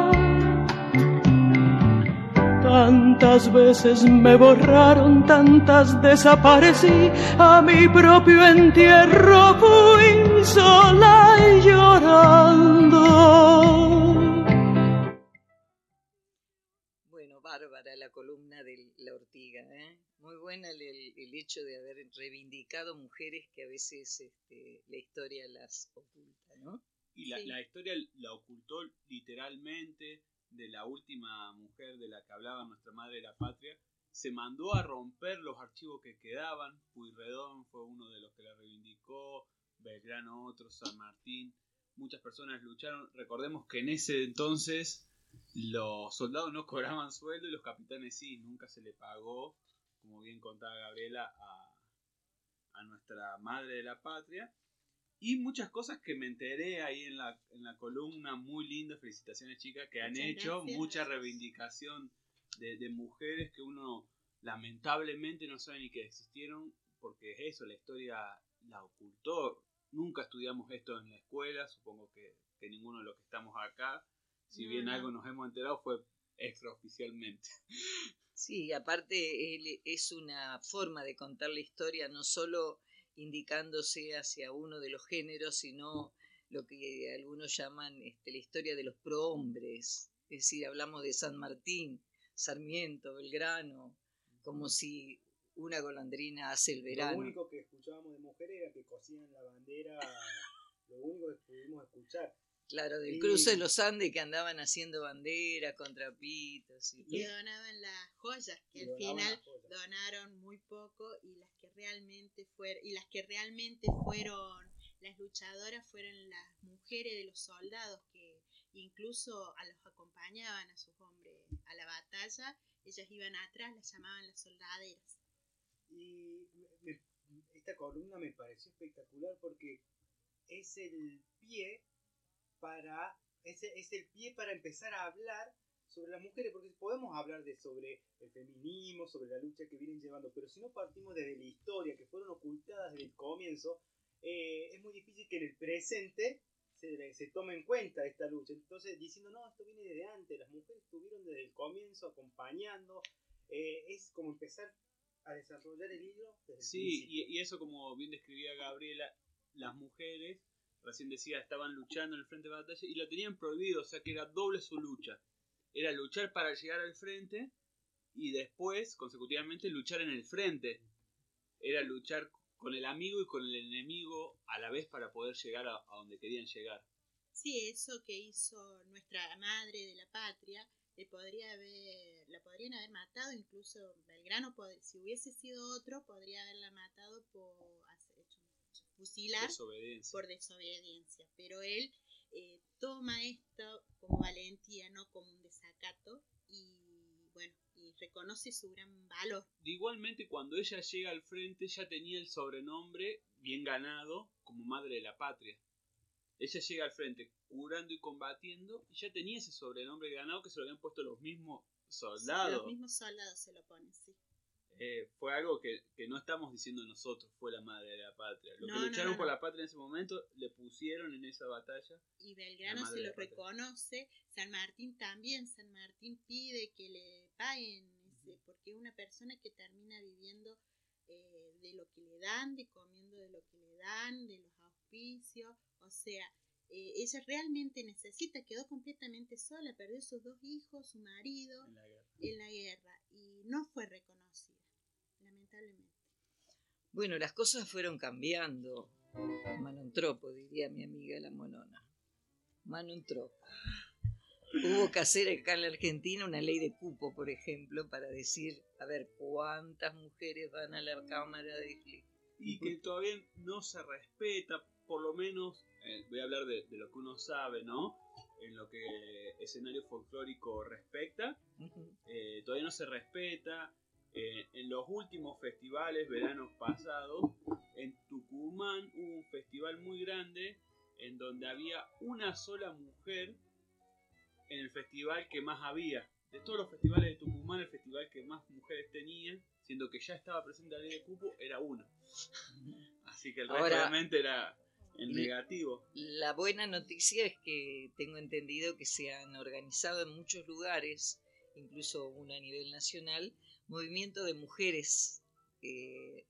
Speaker 6: Tantas veces me borraron, tantas desaparecí, a mi propio entierro fui sola y llorando.
Speaker 2: Bueno, bárbara la columna de la ortiga, ¿eh? Muy buena el, hecho de haber reivindicado mujeres que a veces este, la historia las oculta, ¿no?
Speaker 1: Y la, la historia la ocultó literalmente de la última mujer de la que hablaba nuestra madre de la patria. Se mandó a romper los archivos que quedaban. Puyredón fue uno de los que la reivindicó. Belgrano otro, San Martín. Muchas personas lucharon. Recordemos que en ese entonces los soldados no <laughs> cobraban sueldo y los capitanes sí. Nunca se le pagó, como bien contaba Gabriela, a, a nuestra madre de la patria. Y muchas cosas que me enteré ahí en la, en la columna, muy lindas, felicitaciones chicas, que han
Speaker 27: Muchas
Speaker 1: hecho,
Speaker 27: gracias.
Speaker 1: mucha reivindicación de, de mujeres que uno lamentablemente no sabe ni que existieron, porque es eso, la historia la ocultó. Nunca estudiamos esto en la escuela, supongo que, que ninguno de los que estamos acá, si
Speaker 2: No,
Speaker 1: bien
Speaker 2: no.
Speaker 1: algo nos hemos enterado, fue extraoficialmente.
Speaker 2: Sí, aparte es una forma de contar la historia, no solo indicándose hacia uno de los géneros, sino lo que algunos llaman este, la historia de los prohombres. Es decir, hablamos de San Martín, Sarmiento, Belgrano, como si una golondrina hace el verano.
Speaker 28: Lo único que escuchábamos de mujeres era que cosían la bandera, lo único que pudimos escuchar.
Speaker 2: Claro, del cruce de los Andes que andaban haciendo banderas con trapitos. Y
Speaker 27: Y donaban las joyas, que
Speaker 2: Y
Speaker 27: al final donaron muy poco y las que realmente fueron y las que realmente fueron las luchadoras fueron las mujeres de los soldados que incluso a los acompañaban a sus hombres a la batalla, ellas iban atrás, las llamaban las soldaderas.
Speaker 28: Y me- esta columna me pareció espectacular porque es el pie para es, es el pie para empezar a hablar sobre las mujeres, porque podemos hablar de sobre el feminismo, sobre la lucha que vienen llevando, pero si no partimos desde la historia, que fueron ocultadas desde el comienzo, eh, es muy difícil que en el presente se, se tome en cuenta esta lucha. Entonces, diciendo, no, esto viene desde antes, las mujeres estuvieron desde el comienzo acompañando, eh, es como empezar a desarrollar el hilo desde el
Speaker 1: Sí,
Speaker 28: principio.
Speaker 1: y, y eso como bien describía Gabriela, las mujeres, recién decía, estaban luchando en el frente de batalla y lo tenían prohibido, o sea que era doble su lucha. Era luchar para llegar al frente y después, consecutivamente, luchar en el frente. Era luchar con el amigo y con el enemigo a la vez para poder llegar a, a donde querían llegar.
Speaker 27: Sí, eso que hizo nuestra madre de la patria, le podría haber, la podrían haber matado, incluso Belgrano, si hubiese sido otro, podría haberla matado por fusilar
Speaker 1: Desobediencia.
Speaker 27: por desobediencia. Pero él eh, toma esto como valentía, no como un desacato, y bueno, y reconoce su gran valor.
Speaker 1: Igualmente, cuando ella llega al frente, ya tenía el sobrenombre bien ganado como madre de la patria. Ella llega al frente curando y combatiendo y ya tenía ese sobrenombre ganado que se lo habían puesto los mismos soldados.
Speaker 27: Los mismos soldados se lo ponen, sí.
Speaker 1: Eh, fue algo que, que no estamos diciendo nosotros, fue la madre de la patria.
Speaker 27: No,
Speaker 1: que lucharon
Speaker 27: no,
Speaker 1: por la patria en ese momento le pusieron en esa batalla.
Speaker 27: y Belgrano se lo reconoce, San Martín también, San Martín pide que le paguen, ese, porque es una persona que termina viviendo eh, de lo que le dan, de comiendo de lo que le dan, de los auspicios, o sea, eh, ella realmente necesita, quedó completamente sola, perdió sus dos hijos, su marido
Speaker 1: En la guerra.
Speaker 27: en la guerra y no fue reconocida.
Speaker 2: Bueno, las cosas fueron cambiando. Manontropo, diría mi amiga la monona. Manontropo. Hubo que hacer acá en la Argentina una ley de cupo, por ejemplo, para decir, a ver, cuántas mujeres van a la Cámara de
Speaker 1: y que todavía no se respeta, por lo menos, eh, voy a hablar de, de lo que uno sabe, ¿no? En lo que escenario folclórico respecta, eh, todavía no se respeta. Eh, en los últimos festivales, veranos pasados, en Tucumán hubo un festival muy grande en donde había una sola mujer en el festival que más había. De todos los festivales de Tucumán, el festival que más mujeres tenía, siendo que ya estaba presente la ley de cupo, era una. <laughs> Así que el resto
Speaker 2: Ahora-
Speaker 1: obviamente era en negativo.
Speaker 2: La buena noticia es que tengo entendido que se han organizado en muchos lugares, incluso uno a nivel nacional, movimiento de mujeres, eh,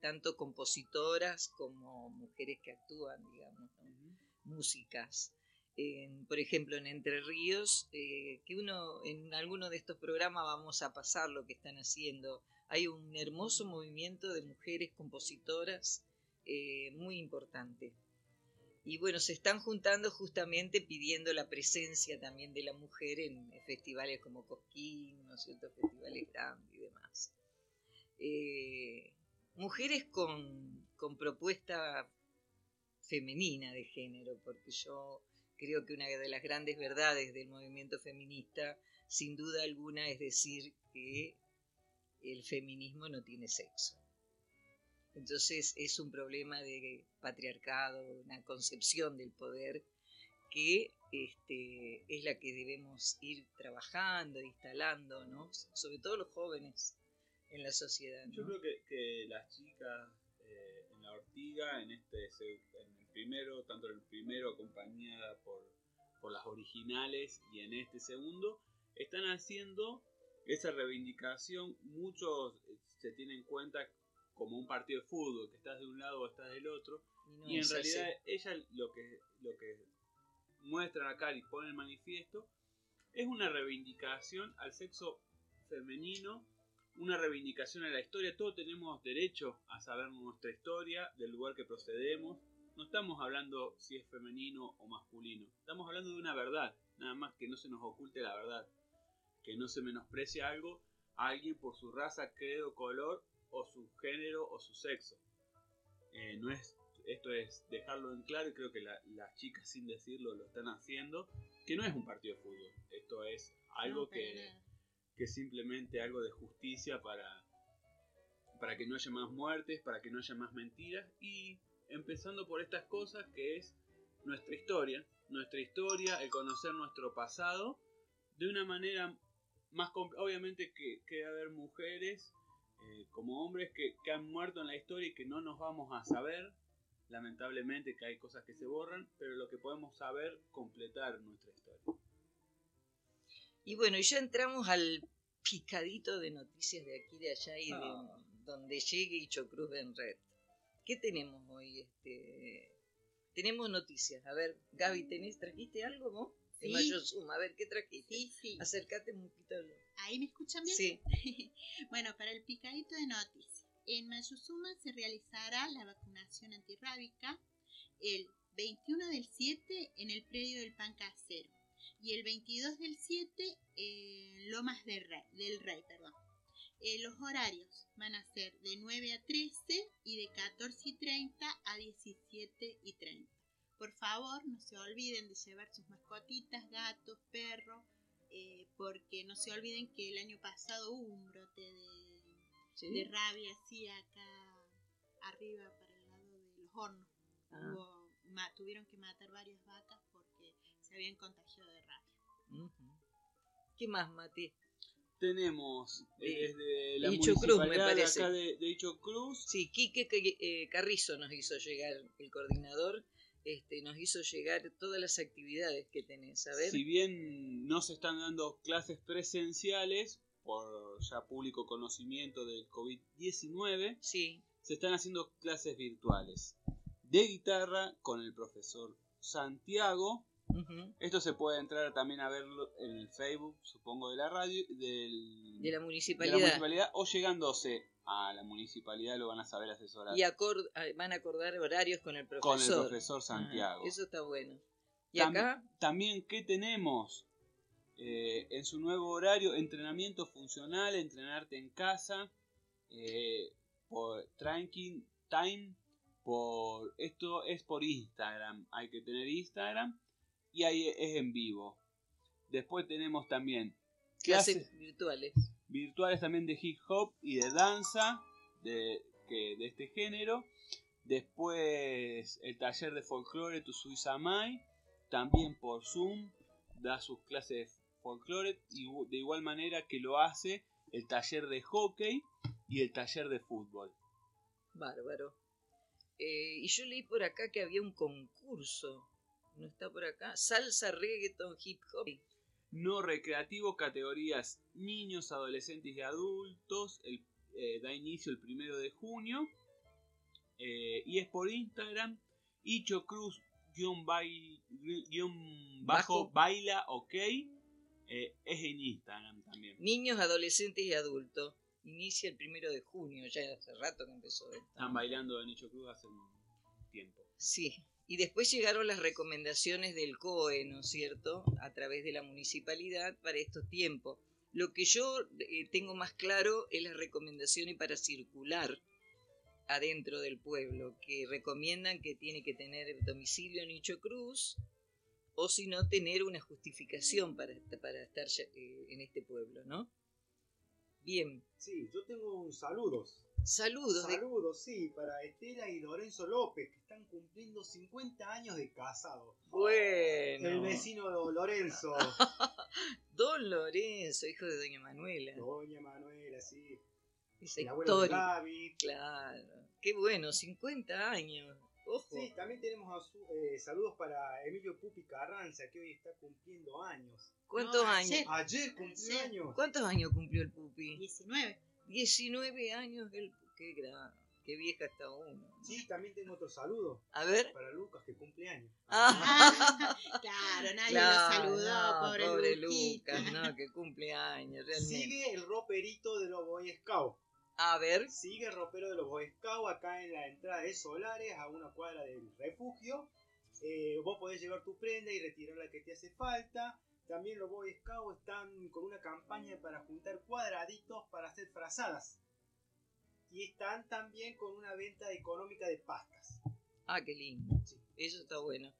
Speaker 2: tanto compositoras como mujeres que actúan, digamos, ¿no? músicas. En- por ejemplo, en Entre Ríos, eh, que uno en alguno de estos programas vamos a pasar lo que están haciendo. Hay un hermoso movimiento de mujeres compositoras eh, muy importante. Y bueno, se están juntando justamente pidiendo la presencia también de la mujer en festivales como Cosquín, ¿no cierto? Festivales grandes y demás. Eh, mujeres con, con propuesta femenina de género, porque yo creo que una de las grandes verdades del movimiento feminista, sin duda alguna, es decir que el feminismo no tiene sexo. Entonces es un problema de patriarcado, una concepción del poder que este, es la que debemos ir trabajando, instalando, ¿no? Sobre todo los jóvenes en la sociedad. ¿no?
Speaker 1: Yo creo que, que las chicas eh, en la ortiga, en este en el primero, tanto en el primero acompañada por, por las originales y en este segundo, están haciendo esa reivindicación. Muchos eh, se tienen en cuenta como un partido de fútbol, que estás de un lado o estás del otro.
Speaker 2: Y no
Speaker 1: y en realidad
Speaker 2: así.
Speaker 1: ellas lo que, lo que muestran acá y ponen en manifiesto es una reivindicación al sexo femenino, una reivindicación a la historia. Todos tenemos derecho a saber nuestra historia, del lugar que procedemos. No estamos hablando si es femenino o masculino. Estamos hablando de una verdad. Nada más que no se nos oculte la verdad. Que no se menosprecie algo a alguien por su raza, credo, color o su género o su sexo. Eh, no es, esto es dejarlo en claro y creo que la- las chicas sin decirlo lo están haciendo. Que no es un partido de fútbol. Esto es algo
Speaker 27: No,
Speaker 1: que que simplemente algo de justicia para, para que no haya más muertes, para que no haya más mentiras y empezando por estas cosas que es nuestra historia, nuestra historia, el conocer nuestro pasado, de una manera más... Obviamente que, que haber mujeres eh, como hombres que, que han muerto en la historia y que no nos vamos a saber, lamentablemente que hay cosas que se borran, pero lo que podemos saber, completar nuestra historia.
Speaker 2: Y bueno, ya entramos al picadito de noticias de aquí, de allá y de
Speaker 1: Ah.
Speaker 2: donde llegue Icho Cruz en red. ¿Qué tenemos hoy? Este, tenemos noticias. A ver, Gaby, ¿tenés, ¿trajiste algo vos? De
Speaker 27: Sí.
Speaker 2: Mayo Suma, a ver, ¿qué trajiste?
Speaker 27: Sí, sí.
Speaker 2: Acércate un poquito.
Speaker 27: ¿Ahí me escuchan bien?
Speaker 2: Sí. <laughs>
Speaker 27: bueno, para el picadito de noticias. En Mayuzuma se realizará la vacunación antirrábica el 21 del 7 en el predio del Pan Casero y el 22 del 7 en Lomas del Rey. Del Rey perdón. Eh, los horarios van a ser de 9 a 13 y de 14 y 30 a 17 y 30. Por favor, no se olviden de llevar sus mascotitas, gatos, perros, eh, porque no se olviden que el año pasado hubo un brote de,
Speaker 2: Sí.
Speaker 27: de rabia así acá arriba para el lado de los hornos.
Speaker 2: Ah.
Speaker 27: Hubo- ma- tuvieron que matar varias vacas porque se habían contagiado de rabia.
Speaker 2: ¿Qué más, Mati?
Speaker 1: Tenemos
Speaker 2: De-
Speaker 1: eh, desde la
Speaker 2: de Icho Cruz, me parece.
Speaker 1: acá de, de Icho Cruz.
Speaker 2: Sí, Quique que- eh, Carrizo nos hizo llegar, el coordinador, este, nos hizo llegar todas las actividades que tenés. A ver.
Speaker 1: Si bien no se están dando clases presenciales por ya público conocimiento del COVID-19,
Speaker 2: sí.
Speaker 1: se están haciendo clases virtuales de guitarra con el profesor Santiago. Esto se puede entrar también a verlo en el Facebook, supongo, de la radio, del,
Speaker 2: De la
Speaker 1: de
Speaker 2: municipalidad.
Speaker 1: la municipalidad, o llegándose a la municipalidad lo van a saber asesorar
Speaker 2: Y acord- van a acordar horarios con el profesor.
Speaker 1: con el profesor Santiago.
Speaker 2: Ah, eso está bueno. Y
Speaker 1: Tam-
Speaker 2: acá,
Speaker 1: También, ¿qué tenemos? Eh, en su nuevo horario, entrenamiento funcional, entrenarte en casa, eh, por Tranking Time, por esto es por Instagram, hay que tener Instagram y ahí es en vivo. Después tenemos también
Speaker 2: clases
Speaker 1: clases
Speaker 2: virtuales.
Speaker 1: Virtuales también de hip hop y de danza de, que, de este género. Después el taller de folclore Tusui Samai, también por Zoom, da sus clases de folclore y de igual manera que lo hace el taller de hockey y el taller de fútbol.
Speaker 2: Bárbaro. Eh, y yo leí por acá que había un concurso. ¿No está por acá? Salsa, reggaeton, hip hop.
Speaker 1: No recreativo, categorías niños, adolescentes y adultos. El, eh, da inicio el primero de junio. eh, y es por Instagram. Icho Cruz guion, bai- guion bajo
Speaker 2: Bajo.
Speaker 1: baila ok. eh, es en Instagram también.
Speaker 2: Niños, adolescentes y adultos. Inicia el primero de junio, ya hace rato que empezó.
Speaker 1: Están bailando en Icho Cruz hace un tiempo.
Speaker 2: Sí. Y después llegaron las recomendaciones del COE, ¿no es cierto? A través de la municipalidad para estos tiempos. Lo que yo eh, tengo más claro es las recomendaciones para circular adentro del pueblo, que recomiendan que tiene que tener domicilio en Icho Cruz, o si no, tener una justificación para, para estar eh, en este pueblo, ¿no? Bien,
Speaker 28: Sí, yo tengo un saludos.
Speaker 2: saludos. de-
Speaker 28: sí, para Estela y Lorenzo López, que están cumpliendo 50 años de casado.
Speaker 2: Bueno.
Speaker 28: El vecino Lorenzo. <laughs>
Speaker 2: Don Lorenzo, hijo de Doña Manuela.
Speaker 28: Doña Manuela, sí.
Speaker 2: Esa
Speaker 28: El abuelo de
Speaker 2: historia.
Speaker 28: Gaby.
Speaker 2: Claro. Qué bueno, 50 años. Ojo.
Speaker 28: Sí, también tenemos a su- eh, saludos para Emilio Pupi Carranza, que hoy está cumpliendo años.
Speaker 2: ¿Cuántos
Speaker 27: No,
Speaker 2: años?
Speaker 27: ayer.
Speaker 28: Ayer cumplió
Speaker 27: Ayer.
Speaker 28: años.
Speaker 2: ¿Cuántos años cumplió el Pupi?
Speaker 27: 19.
Speaker 2: 19 años el Qué gran, qué vieja está uno.
Speaker 28: Sí, también tengo otro saludo.
Speaker 2: A ver.
Speaker 28: Para Lucas, que cumple años.
Speaker 2: Ah. <laughs>
Speaker 27: claro, nadie
Speaker 2: Claro,
Speaker 27: lo saludó,
Speaker 2: no,
Speaker 27: pobre,
Speaker 2: pobre. Lucas, no, que cumple años, realmente.
Speaker 28: Sigue el roperito de los Boy Scouts.
Speaker 2: A ver.
Speaker 28: Sigue el ropero de los Boy Scouts acá en la entrada de Solares, a una cuadra del refugio. Eh, vos podés llevar tu prenda y retirar la que te hace falta. También los Boy Scouts están con una campaña para juntar cuadraditos para hacer frazadas. Y están también con una venta económica de pastas.
Speaker 2: Ah, qué lindo. Eso está bueno.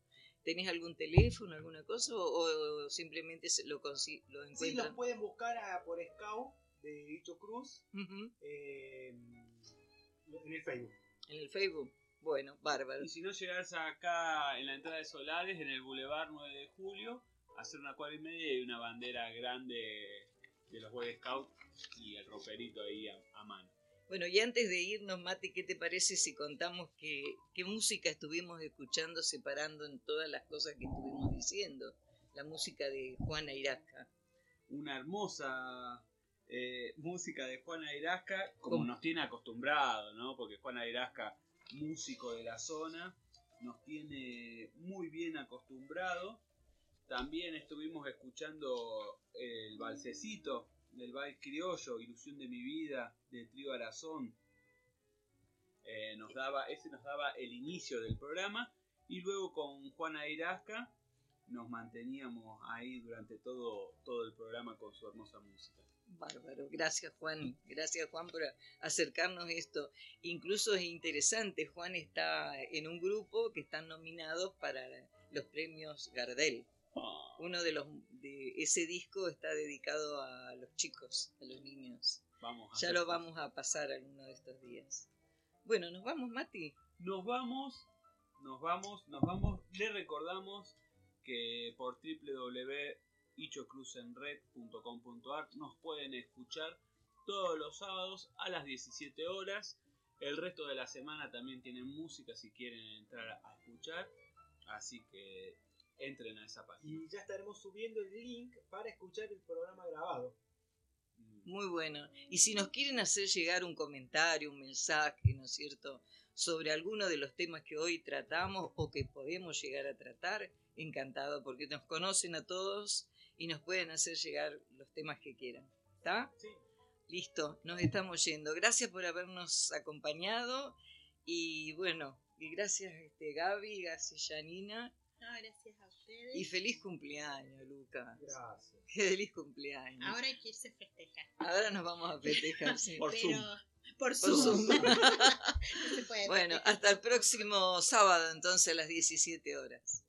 Speaker 2: ¿Tenés algún teléfono, alguna cosa? ¿O, o simplemente se lo, lo
Speaker 28: Sí, los
Speaker 2: encuentran?
Speaker 28: pueden buscar a- por Scout de Dicho Cruz eh, en el Facebook.
Speaker 2: En el Facebook. Bueno, bárbaro.
Speaker 1: Y si no llegas acá en la entrada de Solares, en el Boulevard 9 de Julio, hacer una cuadra y media y una bandera grande de los Boy Scouts y el roperito ahí a, a mano.
Speaker 2: Bueno, y antes de irnos, Mate, ¿qué te parece si contamos qué, qué música estuvimos escuchando separando en todas las cosas que estuvimos diciendo? La música de Juana Irasca.
Speaker 1: Una hermosa eh, música de Juana Irasca, como
Speaker 2: ¿Cómo?
Speaker 1: nos tiene acostumbrado, ¿no? Porque Juana Irasca, músico de la zona, nos tiene muy bien acostumbrado. También estuvimos escuchando el balsecito del Baile Criollo, Ilusión de mi vida, de Trío Arazón. Eh, nos daba, ese nos daba el inicio del programa. Y luego con Juana Irasca nos manteníamos ahí durante todo, todo el programa con su hermosa música.
Speaker 2: Bárbaro, gracias Juan, gracias Juan por acercarnos esto. Incluso es interesante, Juan está en un grupo que están nominados para los premios Gardel. Uno de los de ese disco está dedicado a los chicos, a los niños.
Speaker 1: Vamos a
Speaker 2: Ya
Speaker 1: hacer-
Speaker 2: lo vamos a pasar alguno de estos días. Bueno, nos vamos, Mati.
Speaker 1: Nos vamos, nos vamos, nos vamos. Le recordamos que por www.ichocruzenred.com.ar nos pueden escuchar todos los sábados a las 17 horas. El resto de la semana también tienen música si quieren entrar a escuchar. Así que entren a esa página.
Speaker 28: Y ya estaremos subiendo el link para escuchar el programa grabado.
Speaker 2: Muy bueno. Y si nos quieren hacer llegar un comentario, un mensaje, ¿no es cierto?, sobre alguno de los temas que hoy tratamos o que podemos llegar a tratar, encantado, porque nos conocen a todos y nos pueden hacer llegar los temas que quieran. ¿Está?
Speaker 28: Sí.
Speaker 2: Listo, nos estamos yendo. Gracias por habernos acompañado y bueno, y gracias este, Gaby, gracias Janina
Speaker 27: No, gracias a ustedes.
Speaker 2: y feliz cumpleaños, Lucas.
Speaker 28: Gracias. <laughs>
Speaker 2: Feliz cumpleaños.
Speaker 27: Ahora hay que irse a festejar.
Speaker 2: Ahora nos vamos a festejar. <laughs> sí.
Speaker 27: Por Pero- Zoom. por
Speaker 2: Por
Speaker 27: Zoom.
Speaker 2: Zoom. <laughs>
Speaker 27: No se puede
Speaker 2: bueno, hasta el próximo sábado entonces a las 17 horas.